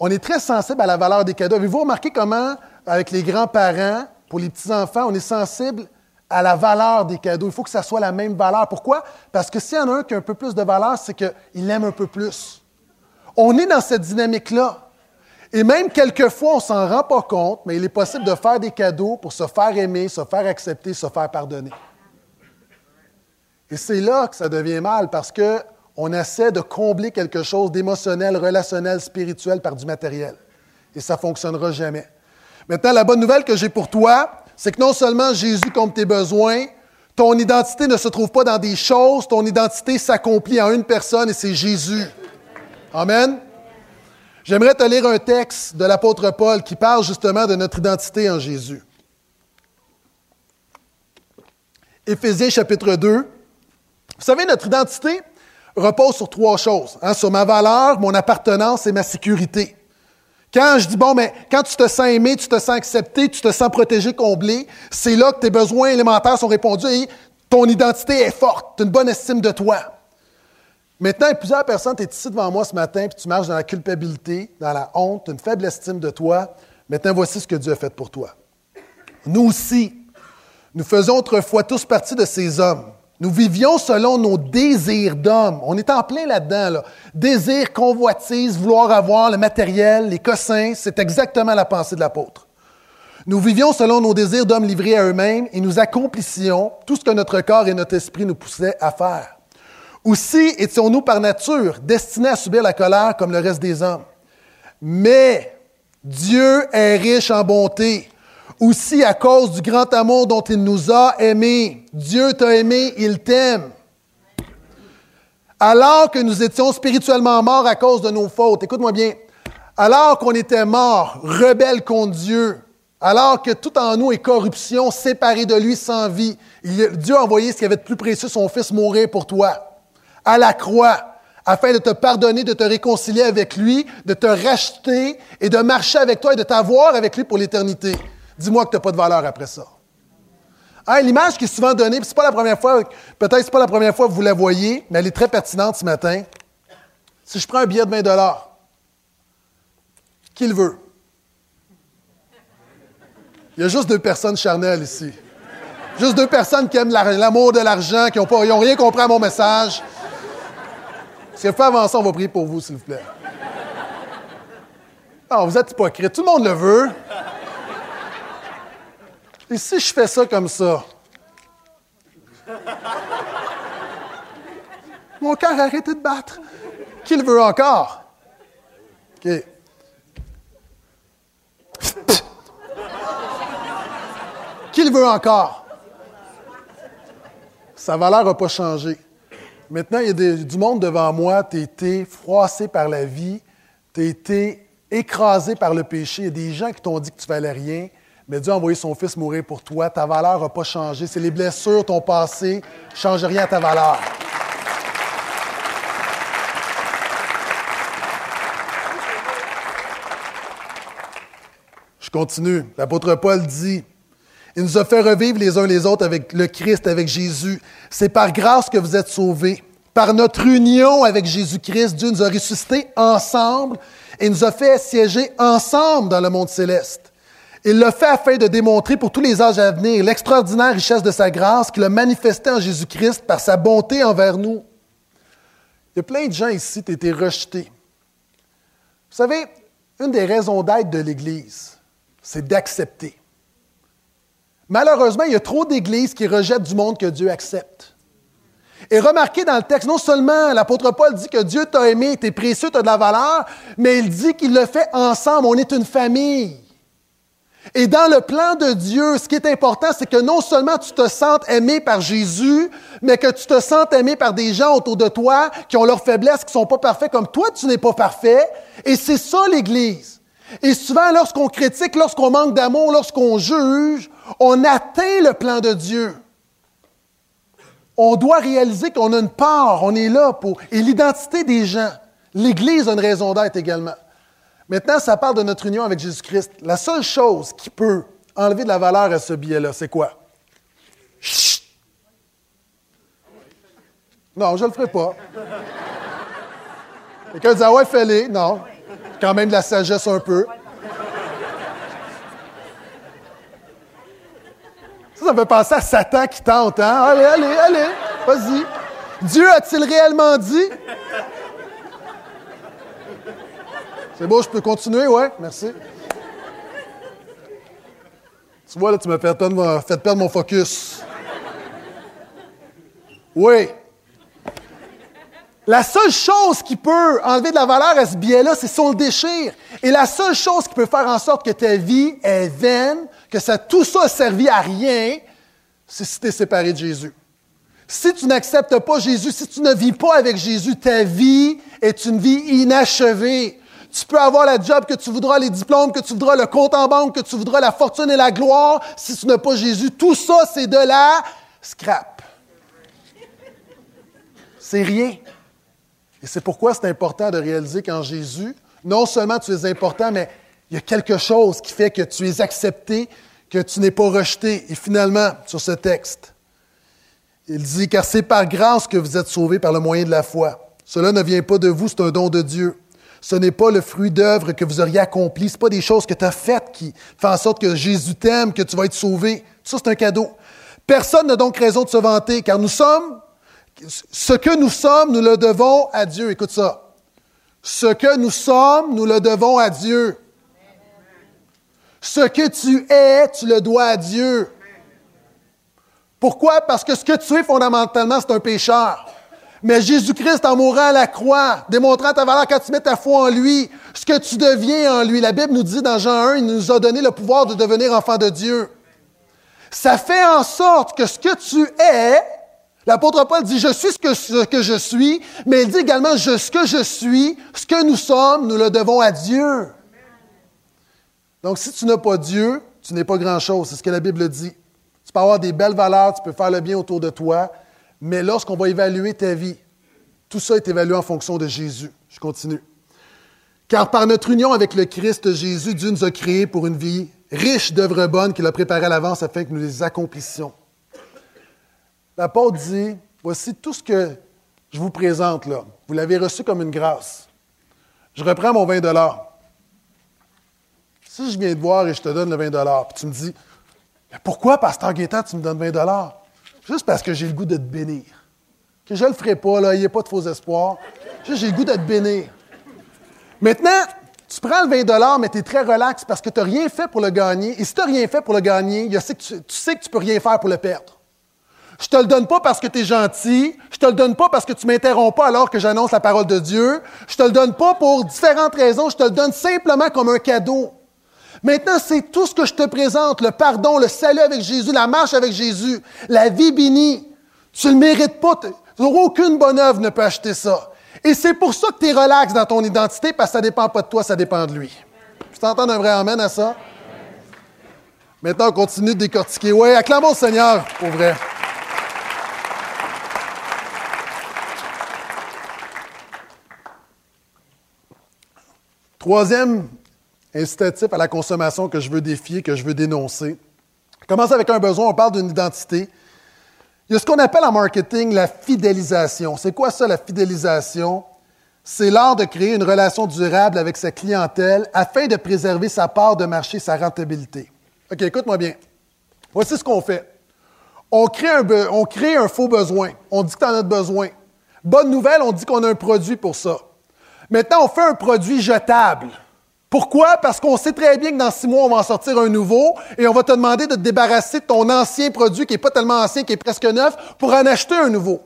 on est très sensible à la valeur des cadeaux. Avez-vous remarqué comment, avec les grands-parents, pour les petits-enfants, on est sensible à la valeur des cadeaux? Il faut que ça soit la même valeur. Pourquoi? Parce que s'il y en a un qui a un peu plus de valeur, c'est qu'il aime un peu plus. On est dans cette dynamique-là. Et même quelquefois, on ne s'en rend pas compte, mais il est possible de faire des cadeaux pour se faire aimer, se faire accepter, se faire pardonner. Et c'est là que ça devient mal parce qu'on essaie de combler quelque chose d'émotionnel, relationnel, spirituel par du matériel. Et ça ne fonctionnera jamais. Maintenant, la bonne nouvelle que j'ai pour toi, c'est que non seulement Jésus compte tes besoins, ton identité ne se trouve pas dans des choses, ton identité s'accomplit en une personne et c'est Jésus. Amen. J'aimerais te lire un texte de l'apôtre Paul qui parle justement de notre identité en Jésus. Éphésiens chapitre 2, vous savez, notre identité repose sur trois choses, hein, sur ma valeur, mon appartenance et ma sécurité. Quand je dis, bon, mais quand tu te sens aimé, tu te sens accepté, tu te sens protégé, comblé, c'est là que tes besoins élémentaires sont répondus et ton identité est forte, tu as une bonne estime de toi. Maintenant, plusieurs personnes, tu es ici devant moi ce matin, puis tu marches dans la culpabilité, dans la honte, une faible estime de toi. Maintenant, voici ce que Dieu a fait pour toi. Nous aussi, nous faisons autrefois tous partie de ces hommes. Nous vivions selon nos désirs d'hommes. On est en plein là-dedans. Là. Désir, convoitise, vouloir avoir le matériel, les cossins, c'est exactement la pensée de l'apôtre. Nous vivions selon nos désirs d'hommes livrés à eux-mêmes et nous accomplissions tout ce que notre corps et notre esprit nous poussaient à faire. Aussi étions-nous par nature destinés à subir la colère comme le reste des hommes. Mais Dieu est riche en bonté aussi à cause du grand amour dont il nous a aimés. Dieu t'a aimé, il t'aime. Alors que nous étions spirituellement morts à cause de nos fautes, écoute-moi bien, alors qu'on était morts, rebelles contre Dieu, alors que tout en nous est corruption, séparés de lui sans vie, Dieu a envoyé ce qui avait de plus précieux, son Fils, mourir pour toi, à la croix, afin de te pardonner, de te réconcilier avec lui, de te racheter et de marcher avec toi et de t'avoir avec lui pour l'éternité. Dis-moi que tu n'as pas de valeur après ça. Hein, l'image qui est souvent donnée, c'est pas la première fois, peut-être c'est pas la première fois que vous la voyez, mais elle est très pertinente ce matin. Si je prends un billet de 20 qui le veut? Il y a juste deux personnes charnelles ici. Juste deux personnes qui aiment l'amour de l'argent, qui n'ont rien compris à mon message. Si vous faites avancer, on va prier pour vous, s'il vous plaît. Non, vous êtes hypocrite. Tout le monde le veut. Et si je fais ça comme ça? Mon cœur a arrêté de battre. Qui le veut encore? OK. Qui le veut encore? Sa valeur n'a pas changé. Maintenant, il y a du monde devant moi, tu as été froissé par la vie, tu as été écrasé par le péché. Il y a des gens qui t'ont dit que tu valais rien, mais Dieu a envoyé son Fils mourir pour toi. Ta valeur n'a pas changé. C'est les blessures, ton passé, ne change rien à ta valeur. Je continue. L'apôtre Paul dit, il nous a fait revivre les uns les autres avec le Christ, avec Jésus. C'est par grâce que vous êtes sauvés. Par notre union avec Jésus-Christ, Dieu nous a ressuscités ensemble et nous a fait siéger ensemble dans le monde céleste. Il l'a fait afin de démontrer pour tous les âges à venir l'extraordinaire richesse de sa grâce qu'il a manifestée en Jésus-Christ par sa bonté envers nous. Il y a plein de gens ici qui ont été rejetés. Vous savez, une des raisons d'être de l'Église, c'est d'accepter. Malheureusement, il y a trop d'églises qui rejettent du monde que Dieu accepte. Et remarquez dans le texte, non seulement l'apôtre Paul dit que Dieu t'a aimé, t'es précieux, t'as de la valeur, mais il dit qu'il le fait ensemble, on est une famille. Et dans le plan de Dieu, ce qui est important, c'est que non seulement tu te sentes aimé par Jésus, mais que tu te sentes aimé par des gens autour de toi qui ont leurs faiblesses, qui sont pas parfaits comme toi, tu n'es pas parfait. Et c'est ça l'Église. Et souvent, lorsqu'on critique, lorsqu'on manque d'amour, lorsqu'on juge, on atteint le plan de Dieu. on doit réaliser qu'on a une part, on est là pour. Et l'identité des gens. L'Église a une raison d'être également. Maintenant, ça parle de notre union avec Jésus-Christ. La seule chose qui peut enlever de la valeur à ce billet-là, c'est quoi? Chut! Non, je ne le ferai pas. Quelqu'un dit Ah ouais, fais-le. Non. Quand même de la sagesse un peu. Ça, ça fait penser à Satan qui tente, hein? Allez, allez, allez, vas-y. Dieu a-t-il réellement dit? C'est bon, je peux continuer, ouais? Merci. Tu vois, là, tu m'as fait perdre, mon focus. Oui. La seule chose qui peut enlever de la valeur à ce billet-là, c'est son déchire. Et la seule chose qui peut faire en sorte que ta vie est vaine, que ça, tout ça a servi à rien, c'est si tu es séparé de Jésus. Si tu n'acceptes pas Jésus, si tu ne vis pas avec Jésus, ta vie est une vie inachevée. Tu peux avoir la job que tu voudras, les diplômes que tu voudras, le compte en banque que tu voudras, la fortune et la gloire. Si tu n'as pas Jésus, tout ça, c'est de la scrap. C'est rien. Et c'est pourquoi c'est important de réaliser qu'en Jésus, non seulement tu es important, mais il y a quelque chose qui fait que tu es accepté, que tu n'es pas rejeté. Et finalement, sur ce texte, il dit, car c'est par grâce que vous êtes sauvés par le moyen de la foi. Cela ne vient pas de vous, c'est un don de Dieu. Ce n'est pas le fruit d'œuvre que vous auriez accompli. Ce pas des choses que tu as faites qui font en sorte que Jésus t'aime, que tu vas être sauvé. Ça, c'est un cadeau. Personne n'a donc raison de se vanter, car nous sommes, ce que nous sommes, nous le devons à Dieu. Écoute ça. Ce que nous sommes, nous le devons à Dieu. Ce que tu es, tu le dois à Dieu. Pourquoi? Parce que ce que tu es fondamentalement, c'est un pécheur. Mais Jésus-Christ, en mourant à la croix, démontrant ta valeur quand tu mets ta foi en lui, ce que tu deviens en lui, la Bible nous dit dans Jean 1, il nous a donné le pouvoir de devenir enfant de Dieu. Ça fait en sorte que ce que tu es, l'apôtre Paul dit, je suis ce que, je suis, mais il dit également, ce que je suis, ce que nous sommes, nous le devons à Dieu. Donc, si tu n'as pas Dieu, tu n'es pas grand-chose. C'est ce que la Bible dit. Tu peux avoir des belles valeurs, tu peux faire le bien autour de toi, mais lorsqu'on va évaluer ta vie, tout ça est évalué en fonction de Jésus. Je continue. Car par notre union avec le Christ Jésus, Dieu nous a créés pour une vie riche d'œuvres bonnes qu'il a préparées à l'avance afin que nous les accomplissions. L'apôtre dit, voici tout ce que je vous présente là. Vous l'avez reçu comme une grâce. Je reprends mon 20 Si je viens te voir et je te donne le 20 puis tu me dis, mais pourquoi, Pasteur Gaétan, tu me donnes 20 Juste parce que j'ai le goût de te bénir. Que je ne le ferai pas, il n'y a pas de faux espoirs. Juste, j'ai le goût de te bénir. Maintenant, tu prends le 20 mais tu es très relax parce que tu n'as rien fait pour le gagner. Et si tu n'as rien fait pour le gagner, tu, tu sais que tu ne peux rien faire pour le perdre. Je te le donne pas parce que tu es gentil. Je te le donne pas parce que tu m'interromps pas alors que j'annonce la parole de Dieu. Je te le donne pas pour différentes raisons. Je te le donne simplement comme un cadeau. Maintenant, c'est tout ce que je te présente, le pardon, le salut avec Jésus, la marche avec Jésus, la vie bénie. Tu ne le mérites pas. Aucune bonne œuvre ne peut acheter ça. Et c'est pour ça que tu es relax dans ton identité, parce que ça ne dépend pas de toi, ça dépend de lui. Tu t'entends un vrai amène à ça? Maintenant, on continue de décortiquer. Oui, acclamons le Seigneur, pour vrai. Troisième incitatif à la consommation que je veux défier, que je veux dénoncer. Commence avec un besoin, on parle d'une identité. Il y a ce qu'on appelle en marketing la fidélisation. C'est quoi ça, la fidélisation? C'est l'art de créer une relation durable avec sa clientèle afin de préserver sa part de marché, sa rentabilité. OK, écoute-moi bien. Voici ce qu'on fait. On crée, un faux besoin. On dit que tu en besoin. Bonne nouvelle, on dit qu'on a un produit pour ça. Maintenant, on fait un produit jetable. Pourquoi? Parce qu'on sait très bien que dans six mois, on va en sortir un nouveau et on va te demander de te débarrasser de ton ancien produit qui n'est pas tellement ancien, qui est presque neuf, pour en acheter un nouveau.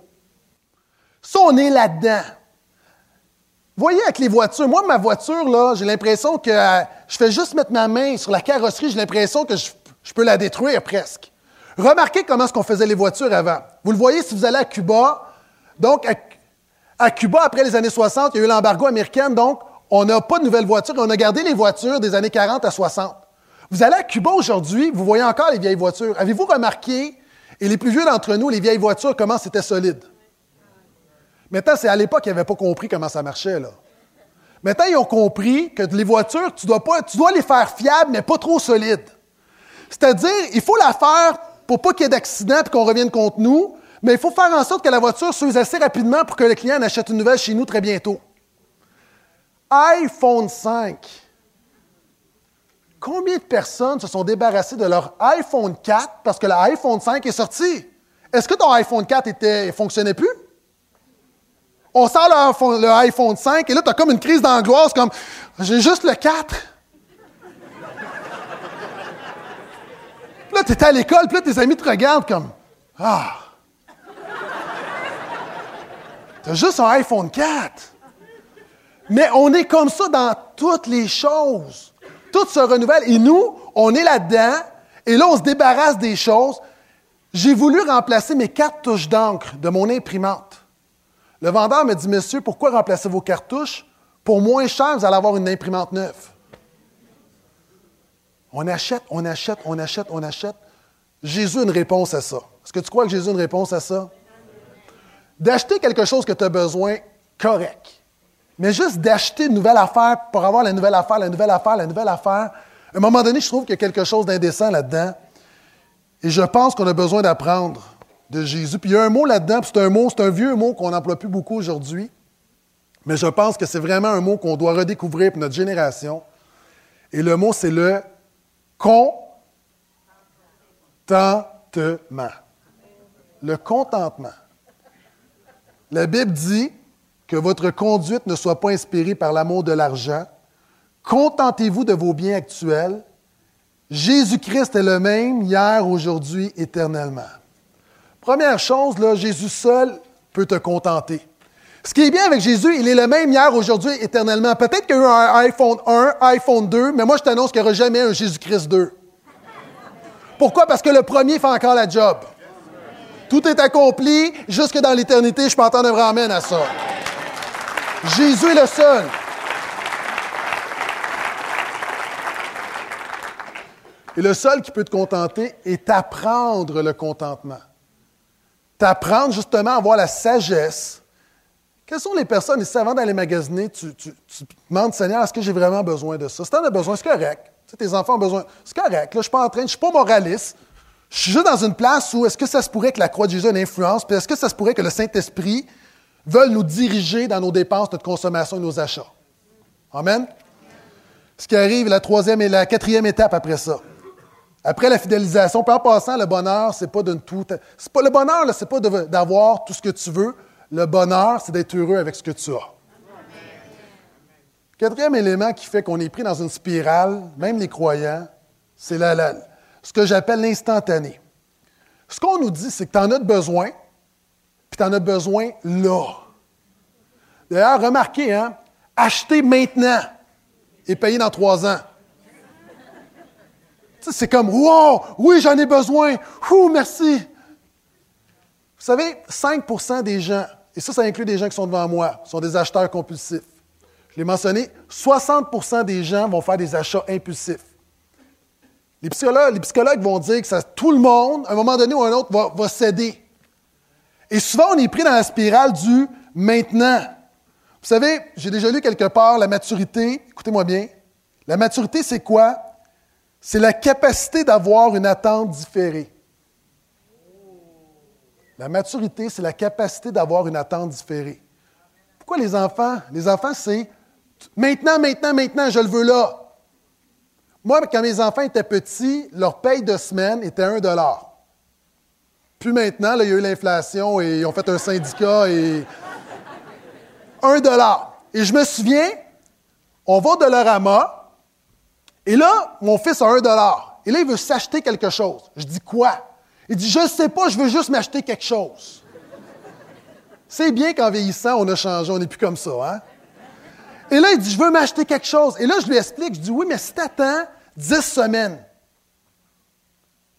Ça, on est là-dedans. Voyez avec les voitures, moi, ma voiture, là, j'ai l'impression que euh, je fais juste mettre ma main sur la carrosserie, j'ai l'impression que je, peux la détruire presque. Remarquez comment est-ce qu'on faisait les voitures avant. Vous le voyez si vous allez à Cuba. Donc, à, à Cuba, après les années 60, il y a eu l'embargo américain, donc on n'a pas de nouvelles voitures. On a gardé les voitures des années 40 à 60. Vous allez à Cuba aujourd'hui, vous voyez encore les vieilles voitures. Avez-vous remarqué, Et les plus vieux d'entre nous, les vieilles voitures, comment c'était solide? Maintenant, c'est à l'époque qu'ils n'avaient pas compris comment ça marchait. Là. Maintenant, ils ont compris que les voitures, tu dois, les faire fiables, mais pas trop solides. C'est-à-dire, il faut la faire pour pas qu'il y ait d'accident et qu'on revienne contre nous, mais il faut faire en sorte que la voiture s'use assez rapidement pour que le client achète une nouvelle chez nous très bientôt. iPhone 5. Combien de personnes se sont débarrassées de leur iPhone 4 parce que l'iPhone 5 est sorti? Est-ce que ton iPhone 4 ne fonctionnait plus? On sort le iPhone 5 et là, tu as comme une crise d'angoisse, comme j'ai juste le 4. là, tu à l'école, puis là, tes amis te regardent comme Ah! Tu as juste un iPhone 4. Mais on est comme ça dans toutes les choses. Tout se renouvelle. Et nous, on est là-dedans. Et là, on se débarrasse des choses. J'ai voulu remplacer mes quatre touches d'encre de mon imprimante. Le vendeur me dit, monsieur, pourquoi remplacer vos cartouches? Pour moins cher, vous allez avoir une imprimante neuve. On achète, on achète, on achète, on achète. Jésus a une réponse à ça. Est-ce que tu crois que Jésus a une réponse à ça? D'acheter quelque chose que tu as besoin, correct. Mais juste d'acheter une nouvelle affaire pour avoir la nouvelle affaire, la nouvelle affaire, la nouvelle affaire, à un moment donné, je trouve qu'il y a quelque chose d'indécent là-dedans. Et je pense qu'on a besoin d'apprendre de Jésus. Puis il y a un mot là-dedans, c'est un mot, c'est un vieux mot qu'on n'emploie plus beaucoup aujourd'hui. Mais je pense que c'est vraiment un mot qu'on doit redécouvrir pour notre génération. Et le mot, c'est le contentement. Le contentement. La Bible dit que votre conduite ne soit pas inspirée par l'amour de l'argent. Contentez-vous de vos biens actuels. Jésus-Christ est le même hier, aujourd'hui, éternellement. Première chose, là, Jésus seul peut te contenter. Ce qui est bien avec Jésus, il est le même hier, aujourd'hui, éternellement. Peut-être qu'il y a eu un iPhone 1, iPhone 2, mais moi je t'annonce qu'il n'y aura jamais un Jésus-Christ 2. Pourquoi? Parce que le premier fait encore la job. Tout est accompli. Jusque dans l'éternité, je peux entendre un vrai à ça. Jésus est le seul. Et le seul qui peut te contenter est apprendre le contentement. T'apprendre justement à avoir la sagesse. Quelles sont les personnes, ici, avant d'aller magasiner, tu, tu, demandes, Seigneur, est-ce que j'ai vraiment besoin de ça? Si tu en as besoin, c'est correct. Tu tes enfants ont besoin. C'est correct. Là, je ne suis pas en train, je ne suis pas moraliste. Je suis juste dans une place où est-ce que ça se pourrait que la croix de Jésus ait une influence, puis est-ce que ça se pourrait que le Saint-Esprit veuille nous diriger dans nos dépenses, notre consommation et nos achats. Amen? Ce qui arrive, la troisième et la quatrième étape après ça. Après la fidélisation, puis en passant, le bonheur, c'est pas de tout. C'est pas, le bonheur, c'est pas d'avoir tout ce que tu veux. Le bonheur, c'est d'être heureux avec ce que tu as. Quatrième élément qui fait qu'on est pris dans une spirale, même les croyants, c'est la, ce que j'appelle l'instantané. Ce qu'on nous dit, c'est que tu en as besoin, puis tu en as besoin là. D'ailleurs, remarquez, hein, acheter maintenant et payer dans trois ans. C'est comme, wow, oui, j'en ai besoin, ouh, merci. Vous savez, 5% des gens, et ça, ça inclut des gens qui sont devant moi, sont des acheteurs compulsifs. Je l'ai mentionné, 60% des gens vont faire des achats impulsifs. Les psychologues, vont dire que ça, tout le monde, à un moment donné ou à un autre, va, céder. Et souvent, on est pris dans la spirale du maintenant. Vous savez, j'ai déjà lu quelque part la maturité. Écoutez-moi bien. La maturité, c'est quoi? C'est la capacité d'avoir une attente différée. La maturité, c'est la capacité d'avoir une attente différée. Pourquoi les enfants? Les enfants, c'est maintenant, maintenant, maintenant, je le veux là. Moi, quand mes enfants étaient petits, leur paye de semaine était 1 Puis maintenant, il y a eu l'inflation et ils ont fait un syndicat et 1 Et je me souviens, on va au Dollarama et là, mon fils a 1 Et là, il veut s'acheter quelque chose. Je dis quoi? Il dit, je ne sais pas, je veux juste m'acheter quelque chose. C'est bien qu'en vieillissant, on a changé, on n'est plus comme ça, hein? Et là, il dit, je veux m'acheter quelque chose. Et là, je lui explique, je dis, oui, mais si tu attends 10 semaines,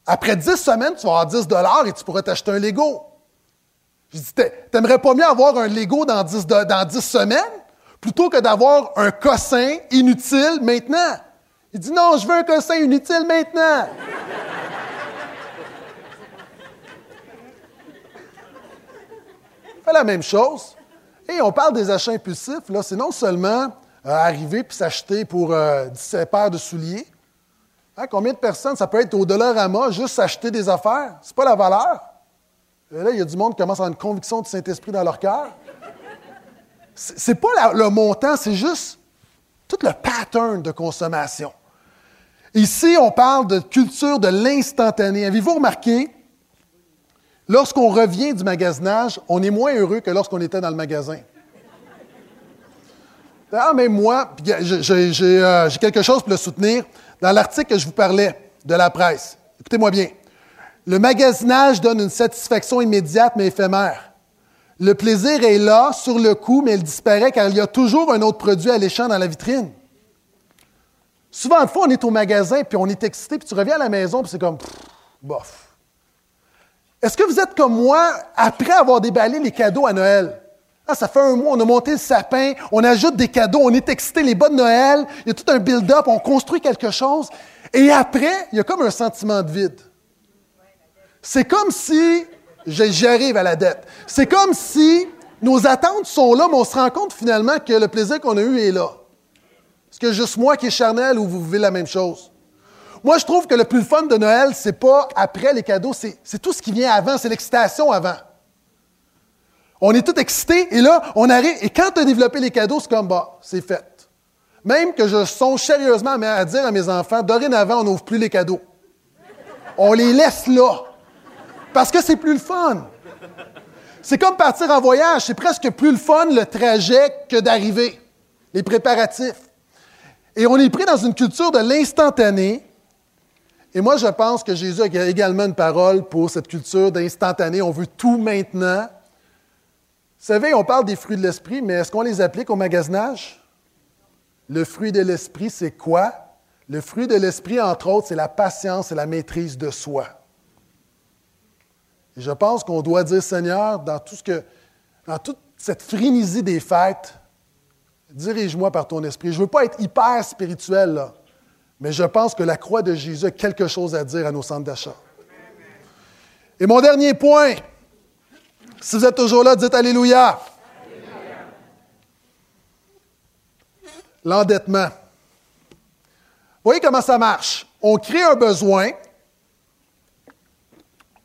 après 10 semaines, tu vas avoir 10 dollars et tu pourras t'acheter un Lego. Je dis, t'aimerais pas mieux avoir un Lego dans 10, dans 10 semaines plutôt que d'avoir un cossin inutile maintenant? Il dit, non, je veux un cossin inutile maintenant. pas la même chose. Et on parle des achats impulsifs, là, c'est non seulement euh, arriver puis s'acheter pour 17 euh, paires de souliers. Hein, combien de personnes, ça peut être au dollar à moi, juste s'acheter des affaires? C'est pas la valeur. Là, il y a du monde qui commence à avoir une conviction du Saint-Esprit dans leur cœur. C'est pas le montant, c'est juste tout le pattern de consommation. Ici, on parle de culture de l'instantané. Avez-vous remarqué, lorsqu'on revient du magasinage, on est moins heureux que lorsqu'on était dans le magasin? Ah, mais moi, euh, j'ai quelque chose pour le soutenir. Dans l'article que je vous parlais de la presse, écoutez-moi bien. Le magasinage donne une satisfaction immédiate mais éphémère. Le plaisir est là, sur le coup, mais il disparaît car il y a toujours un autre produit alléchant dans la vitrine. Souvent, une fois, on est au magasin, puis on est excité, puis tu reviens à la maison, puis c'est comme, bof. Est-ce que vous êtes comme moi, après avoir déballé les cadeaux à Noël? Ah, ça fait un mois, on a monté le sapin, on ajoute des cadeaux, on est excité, les bonnes Noël, il y a tout un build-up, on construit quelque chose, et après, il y a comme un sentiment de vide. C'est comme si j'y arrive à la dette. C'est comme si nos attentes sont là, mais on se rend compte finalement que le plaisir qu'on a eu est là. Est-ce que juste moi qui est charnel ou vous vivez la même chose? Moi, je trouve que le plus fun de Noël, c'est pas après les cadeaux, c'est tout ce qui vient avant, c'est l'excitation avant. On est tout excité et là, on arrive, et quand tu as développé les cadeaux, c'est comme, bah, c'est fait. Même que je songe sérieusement à dire à mes enfants, dorénavant, on n'ouvre plus les cadeaux. On les laisse là. Parce que c'est plus le fun. C'est comme partir en voyage. C'est presque plus le fun le trajet que d'arriver, les préparatifs. Et on est pris dans une culture de l'instantané. Et moi, je pense que Jésus a également une parole pour cette culture d'instantané. On veut tout maintenant. Vous savez, on parle des fruits de l'esprit, mais est-ce qu'on les applique au magasinage? Le fruit de l'esprit, c'est quoi? Le fruit de l'esprit, entre autres, c'est la patience et la maîtrise de soi. Je pense qu'on doit dire, Seigneur, dans tout ce que, dans toute cette frénésie des fêtes, dirige-moi par ton esprit. Je ne veux pas être hyper spirituel, mais je pense que la croix de Jésus a quelque chose à dire à nos centres d'achat. Et mon dernier point, si vous êtes toujours là, dites Alléluia. L'endettement. Voyez comment ça marche? On crée un besoin,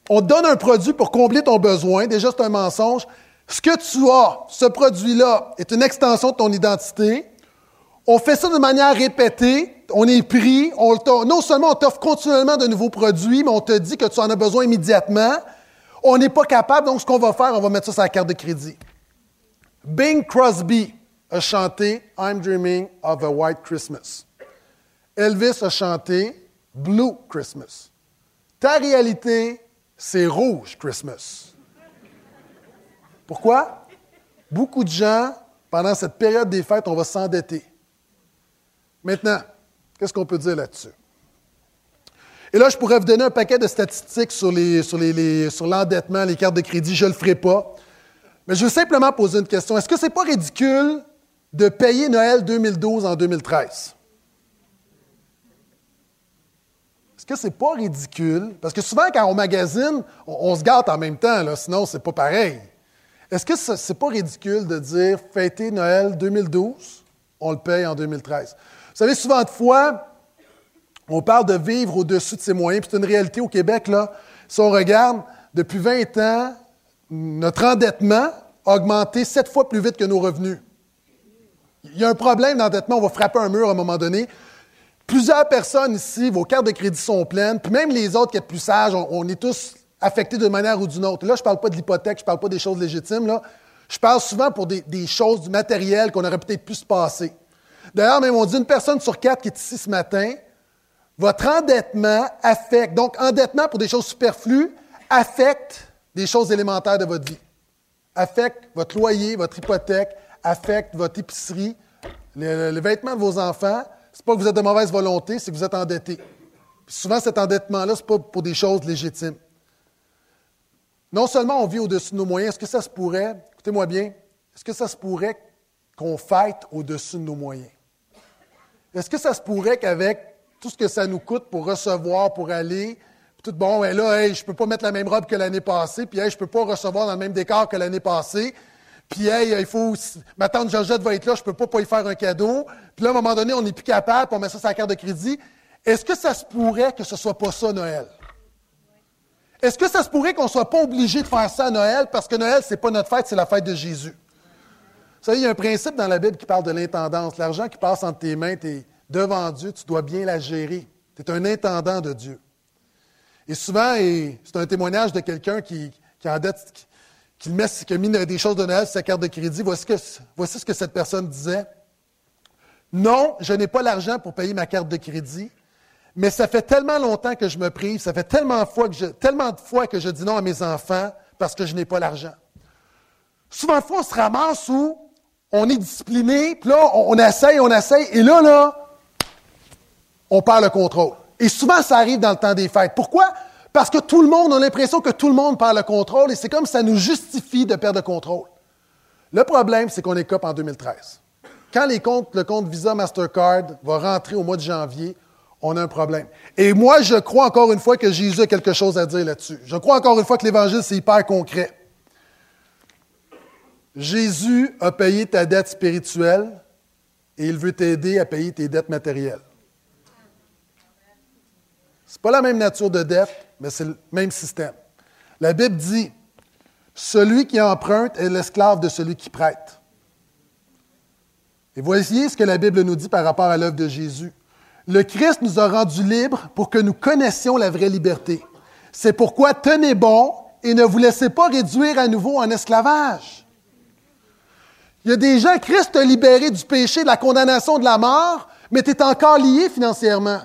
on donne un produit pour combler ton besoin. Déjà, c'est un mensonge. Ce que tu as, ce produit-là, est une extension de ton identité. On fait ça de manière répétée. On est pris. non seulement on t'offre continuellement de nouveaux produits, mais on te dit que tu en as besoin immédiatement. On n'est pas capable, donc ce qu'on va faire, on va mettre ça sur la carte de crédit. Bing Crosby a chanté I'm Dreaming of a White Christmas. Elvis a chanté Blue Christmas. Ta réalité, c'est rouge Christmas. Pourquoi? Beaucoup de gens, pendant cette période des fêtes, on va s'endetter. Maintenant, qu'est-ce qu'on peut dire là-dessus? Et là, je pourrais vous donner un paquet de statistiques sur, l'endettement, les cartes de crédit. Je ne le ferai pas. Mais je veux simplement poser une question. Est-ce que ce n'est pas ridicule de payer Noël 2012 en 2013? que c'est pas ridicule? Parce que souvent, quand on magasine, on, se gâte en même temps, là, sinon, c'est pas pareil. Est-ce que c'est pas ridicule de dire fêter Noël 2012, on le paye en 2013? Vous savez, souvent de fois, on parle de vivre au-dessus de ses moyens, puis c'est une réalité au Québec, là. Si on regarde, depuis 20 ans, notre endettement a augmenté sept fois plus vite que nos revenus. Il y a un problème d'endettement, on va frapper un mur à un moment donné. Plusieurs personnes ici, vos cartes de crédit sont pleines, puis même les autres qui sont plus sages, on, est tous affectés d'une manière ou d'une autre. Là, je ne parle pas de l'hypothèque, je ne parle pas des choses légitimes. Je parle souvent pour des, choses du matériel qu'on aurait peut-être pu se passer. D'ailleurs, même on dit une personne sur quatre qui est ici ce matin, votre endettement affecte, donc endettement pour des choses superflues, affecte des choses élémentaires de votre vie. Affecte votre loyer, votre hypothèque, affecte votre épicerie, le vêtement de vos enfants, n'est pas que vous êtes de mauvaise volonté, c'est que vous êtes endetté. souvent, cet endettement-là, ce n'est pas pour des choses légitimes. Non seulement on vit au-dessus de nos moyens, est-ce que ça se pourrait, écoutez-moi bien, est-ce que ça se pourrait qu'on fête au-dessus de nos moyens? Est-ce que ça se pourrait qu'avec tout ce que ça nous coûte pour recevoir, pour aller, tout bon, et là, hey, je peux pas mettre la même robe que l'année passée, puis hey, je peux pas recevoir dans le même décor que l'année passée. Puis, hey, il faut. Ma tante Georgette va être là, je peux pas pas y faire un cadeau. Puis là, à un moment donné, on n'est plus capable, puis on met ça sur la carte de crédit. Est-ce que ça se pourrait que ce soit pas ça, Noël? Est-ce que ça se pourrait qu'on ne soit pas obligé de faire ça à Noël parce que Noël, ce n'est pas notre fête, c'est la fête de Jésus? Vous savez, il y a un principe dans la Bible qui parle de l'intendance. L'argent qui passe entre tes mains, tu es devant Dieu, tu dois bien la gérer. Tu es un intendant de Dieu. Et souvent, et c'est un témoignage de quelqu'un qui, qui en dette, qui, met, qui a mis des choses de Noël sur sa carte de crédit. Voici, que, ce que cette personne disait. Non, je n'ai pas l'argent pour payer ma carte de crédit, mais ça fait tellement longtemps que je me prive, ça fait tellement, fois que tellement de fois que je dis non à mes enfants parce que je n'ai pas l'argent. Souvent, fois, on se ramasse où on est discipliné, puis là, on, on essaye, on essaye, et là, là, on perd le contrôle. Et souvent, ça arrive dans le temps des fêtes. Pourquoi? Parce que tout le monde a l'impression que tout le monde perd le contrôle, et c'est comme ça nous justifie de perdre le contrôle. Le problème, c'est qu'on est cop en 2013. Quand les comptes, le compte Visa Mastercard va rentrer au mois de janvier, on a un problème. Et moi, je crois encore une fois que Jésus a quelque chose à dire là-dessus. Je crois encore une fois que l'Évangile, c'est hyper concret. Jésus a payé ta dette spirituelle et il veut t'aider à payer tes dettes matérielles. Ce n'est pas la même nature de dette, mais c'est le même système. La Bible dit Celui qui emprunte est l'esclave de celui qui prête. Et voici ce que la Bible nous dit par rapport à l'œuvre de Jésus. Le Christ nous a rendus libres pour que nous connaissions la vraie liberté. C'est pourquoi tenez bon et ne vous laissez pas réduire à nouveau en esclavage. Il y a des gens, Christ t'a libéré du péché, de la condamnation, de la mort, mais tu es encore lié financièrement.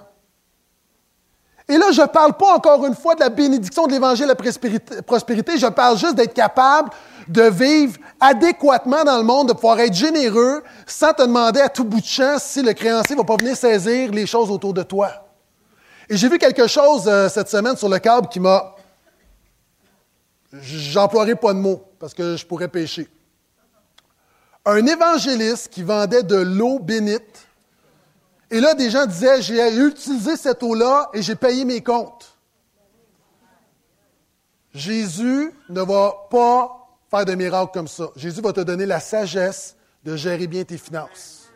Et là, je ne parle pas encore une fois de la bénédiction de l'Évangile de la prospérité, je parle juste d'être capable de vivre adéquatement dans le monde, de pouvoir être généreux sans te demander à tout bout de champ si le créancier ne va pas venir saisir les choses autour de toi. Et j'ai vu quelque chose euh, cette semaine sur le câble qui m'a... J'emploierai pas de mots parce que je pourrais pécher. Un évangéliste qui vendait de l'eau bénite. Et là, des gens disaient, j'ai utilisé cette eau-là et j'ai payé mes comptes. Jésus ne va pas faire de miracles comme ça. Jésus va te donner la sagesse de gérer bien tes finances.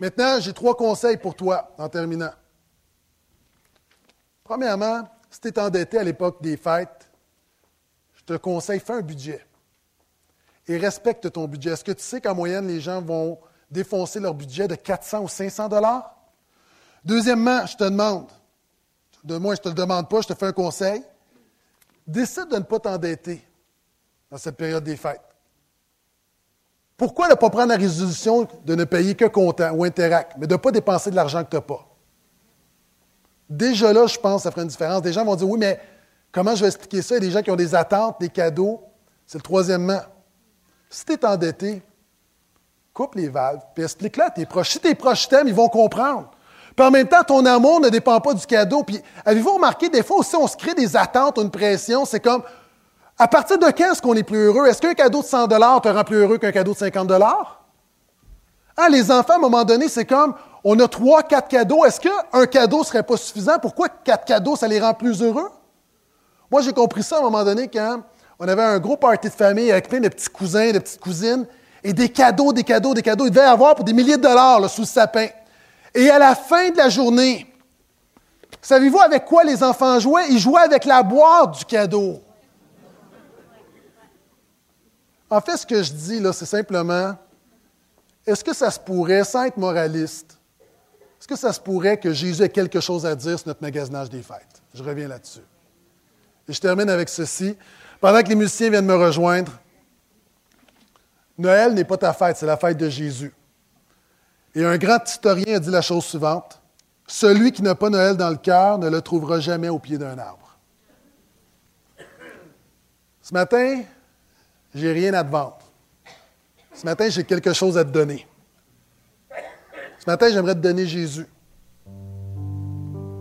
Maintenant, j'ai trois conseils pour toi en terminant. Premièrement, si tu es endetté à l'époque des fêtes, je te conseille, fais un budget et respecte ton budget. Est-ce que tu sais qu'en moyenne, les gens vont défoncer leur budget de 400 ou 500 dollars? Deuxièmement, je te demande, de moi, je ne te le demande pas, je te fais un conseil. Décide de ne pas t'endetter dans cette période des fêtes. Pourquoi ne pas prendre la résolution de ne payer que comptant ou interact, mais de ne pas dépenser de l'argent que tu n'as pas? Déjà là, je pense que ça ferait une différence. Des gens vont dire Oui, mais comment je vais expliquer ça? Il y a des gens qui ont des attentes, des cadeaux. C'est le troisièmement. Si tu es endetté, les valves, puis explique-le à tes proches. Si tes proches t'aiment, ils vont comprendre. Puis en même temps, ton amour ne dépend pas du cadeau. Puis avez-vous remarqué, des fois aussi, on se crée des attentes, une pression. C'est comme, à partir de quand est-ce qu'on est plus heureux? Est-ce qu'un cadeau de 100 te rend plus heureux qu'un cadeau de 50 ah, les enfants, à un moment donné, c'est comme, on a trois, quatre cadeaux. Est-ce qu'un cadeau ne serait pas suffisant? Pourquoi quatre cadeaux, ça les rend plus heureux? Moi, j'ai compris ça à un moment donné quand on avait un gros party de famille avec plein de petits cousins, de petites cousines, et des cadeaux, des cadeaux, des cadeaux. Il devait avoir pour des milliers de dollars sous le sapin. Et à la fin de la journée, savez-vous avec quoi les enfants jouaient? Ils jouaient avec la boîte du cadeau. En fait, ce que je dis, là, c'est simplement, est-ce que ça se pourrait, sans être moraliste, est-ce que ça se pourrait que Jésus ait quelque chose à dire sur notre magasinage des fêtes? Je reviens là-dessus. Et je termine avec ceci. Pendant que les musiciens viennent me rejoindre, Noël n'est pas ta fête, c'est la fête de Jésus. Et un grand historien a dit la chose suivante. Celui qui n'a pas Noël dans le cœur ne le trouvera jamais au pied d'un arbre. Ce matin, j'ai rien à te vendre. Ce matin, j'ai quelque chose à te donner. Ce matin, j'aimerais te donner Jésus.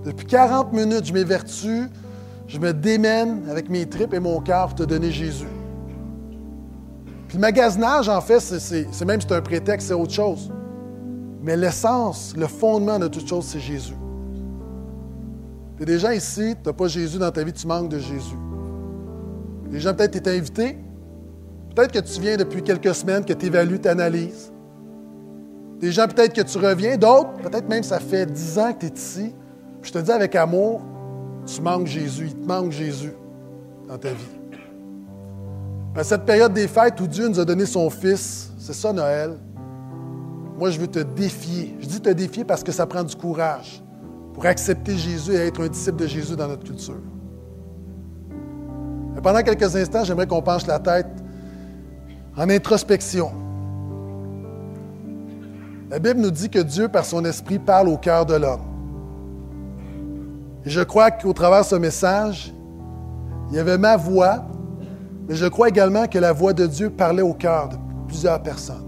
Depuis 40 minutes, je m'évertue, je me démène avec mes tripes et mon cœur pour te donner Jésus. Puis le magasinage, en fait, c'est même c'est un prétexte, c'est autre chose. Mais l'essence, le fondement de toute chose, c'est Jésus. A des gens ici, tu n'as pas Jésus dans ta vie, tu manques de Jésus. Les gens, peut-être, t'es invité. Peut-être que tu viens depuis quelques semaines, que tu évalues, tu analyses. Des gens, peut-être que tu reviens. D'autres, peut-être même ça fait dix ans que tu es ici. je te dis avec amour, tu manques Jésus. Il te manque Jésus dans ta vie. Cette période des fêtes où Dieu nous a donné son Fils, c'est ça Noël. Moi, je veux te défier. Je dis te défier parce que ça prend du courage pour accepter Jésus et être un disciple de Jésus dans notre culture. Pendant quelques instants, j'aimerais qu'on penche la tête en introspection. La Bible nous dit que Dieu, par son esprit, parle au cœur de l'homme. Et je crois qu'au travers ce message, il y avait ma voix, mais je crois également que la voix de Dieu parlait au cœur de plusieurs personnes.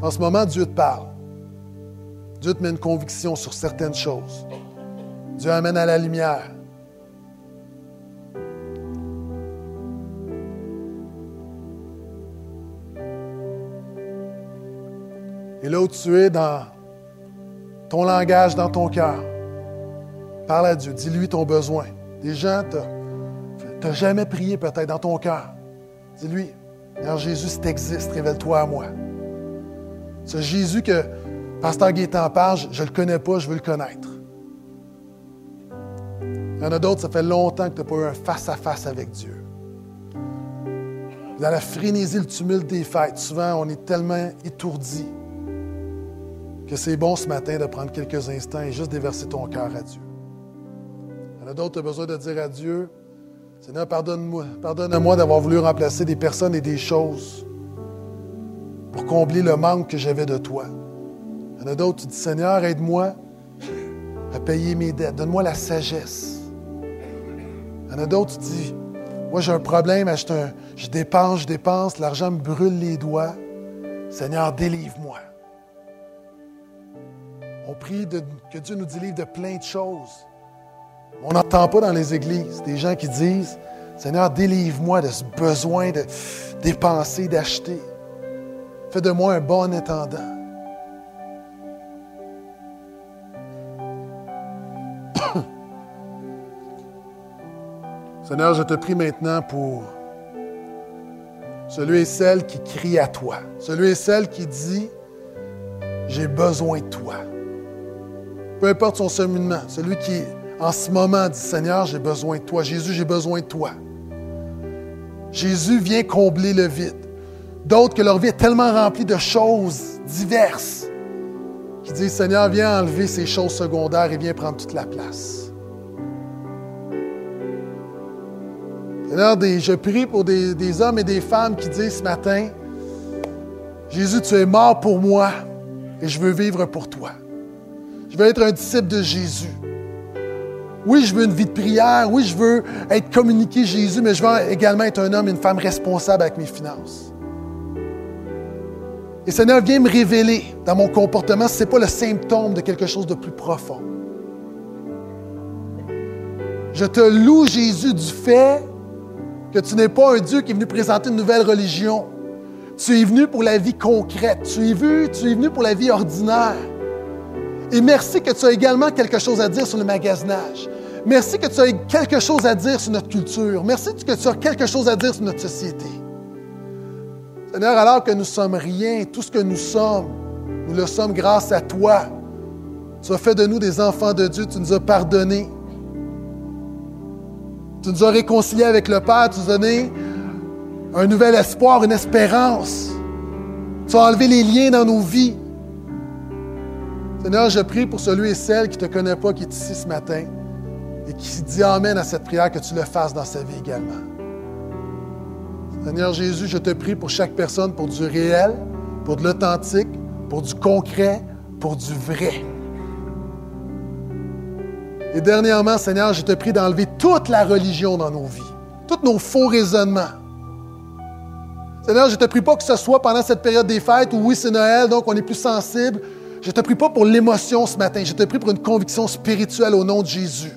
En ce moment, Dieu te parle. Dieu te met une conviction sur certaines choses. Dieu amène à la lumière. Et là où tu es dans ton langage, dans ton cœur, parle à Dieu, dis-lui ton besoin. Des gens, tu n'as jamais prié peut-être dans ton cœur. Dis-lui, Seigneur Jésus, si tu existes, révèle-toi à moi. Ce Jésus que Pasteur Gaétan parle, je ne le connais pas, je veux le connaître. Il y en a d'autres, ça fait longtemps que tu n'as pas eu un face-à-face avec Dieu. Dans la frénésie, le tumulte des fêtes, souvent on est tellement étourdi que c'est bon ce matin de prendre quelques instants et juste déverser ton cœur à Dieu. Y en a d'autres, tu as besoin de dire à Dieu, Seigneur, pardonne-moi pardonne d'avoir voulu remplacer des personnes et des choses pour combler le manque que j'avais de toi. Il y en a d'autres, tu dis, Seigneur, aide-moi à payer mes dettes. Donne-moi la sagesse. Il y en a d'autres, tu dis, moi j'ai un problème, je dépense, je dépense, l'argent me brûle les doigts. Seigneur, délivre-moi. On prie que Dieu nous délivre de plein de choses. On n'entend pas dans les églises des gens qui disent, Seigneur, délivre-moi de ce besoin de dépenser, d'acheter. Fais de moi un bon intendant. Seigneur, je te prie maintenant pour celui et celle qui crie à toi, celui et celle qui dit, j'ai besoin de toi. Peu importe son cheminement, celui qui en ce moment dit, Seigneur, j'ai besoin de toi. Jésus, j'ai besoin de toi. Jésus vient combler le vide. D'autres que leur vie est tellement remplie de choses diverses qui disent, Seigneur, viens enlever ces choses secondaires et viens prendre toute la place. Seigneur, je prie pour des, hommes et des femmes qui disent ce matin, Jésus, tu es mort pour moi et je veux vivre pour toi. Je veux être un disciple de Jésus. Oui, je veux une vie de prière. Oui, je veux être communiqué Jésus, mais je veux également être un homme et une femme responsable avec mes finances. Et Seigneur, viens me révéler dans mon comportement si ce n'est pas le symptôme de quelque chose de plus profond. Je te loue, Jésus, du fait que tu n'es pas un Dieu qui est venu présenter une nouvelle religion. Tu es venu pour la vie concrète. Tu es, tu es venu pour la vie ordinaire. Et merci que tu as également quelque chose à dire sur le magasinage. Merci que tu as quelque chose à dire sur notre culture. Merci que tu as quelque chose à dire sur notre société. Seigneur, alors que nous sommes rien, tout ce que nous sommes, nous le sommes grâce à toi. Tu as fait de nous des enfants de Dieu, tu nous as pardonnés. Tu nous as réconciliés avec le Père, tu nous as donné un nouvel espoir, une espérance. Tu as enlevé les liens dans nos vies. Seigneur, je prie pour celui et celle qui ne te connaît pas, qui est ici ce matin et qui dit Amen à cette prière, que tu le fasses dans sa vie également. Seigneur Jésus, je te prie pour chaque personne, pour du réel, pour de l'authentique, pour du concret, pour du vrai. Et dernièrement, Seigneur, je te prie d'enlever toute la religion dans nos vies, tous nos faux raisonnements. Seigneur, je ne te prie pas que ce soit pendant cette période des fêtes où oui, c'est Noël, donc on est plus sensible. Je ne te prie pas pour l'émotion ce matin, je te prie pour une conviction spirituelle au nom de Jésus,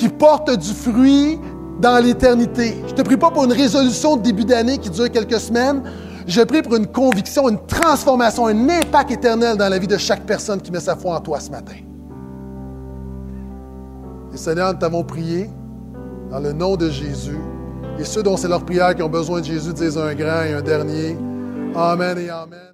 qui porte du fruit dans l'éternité. Je ne te prie pas pour une résolution de début d'année qui dure quelques semaines. Je prie pour une conviction, une transformation, un impact éternel dans la vie de chaque personne qui met sa foi en toi ce matin. Et Seigneur, nous t'avons prié dans le nom de Jésus. Et ceux dont c'est leur prière qui ont besoin de Jésus disent un grand et un dernier. Amen et Amen.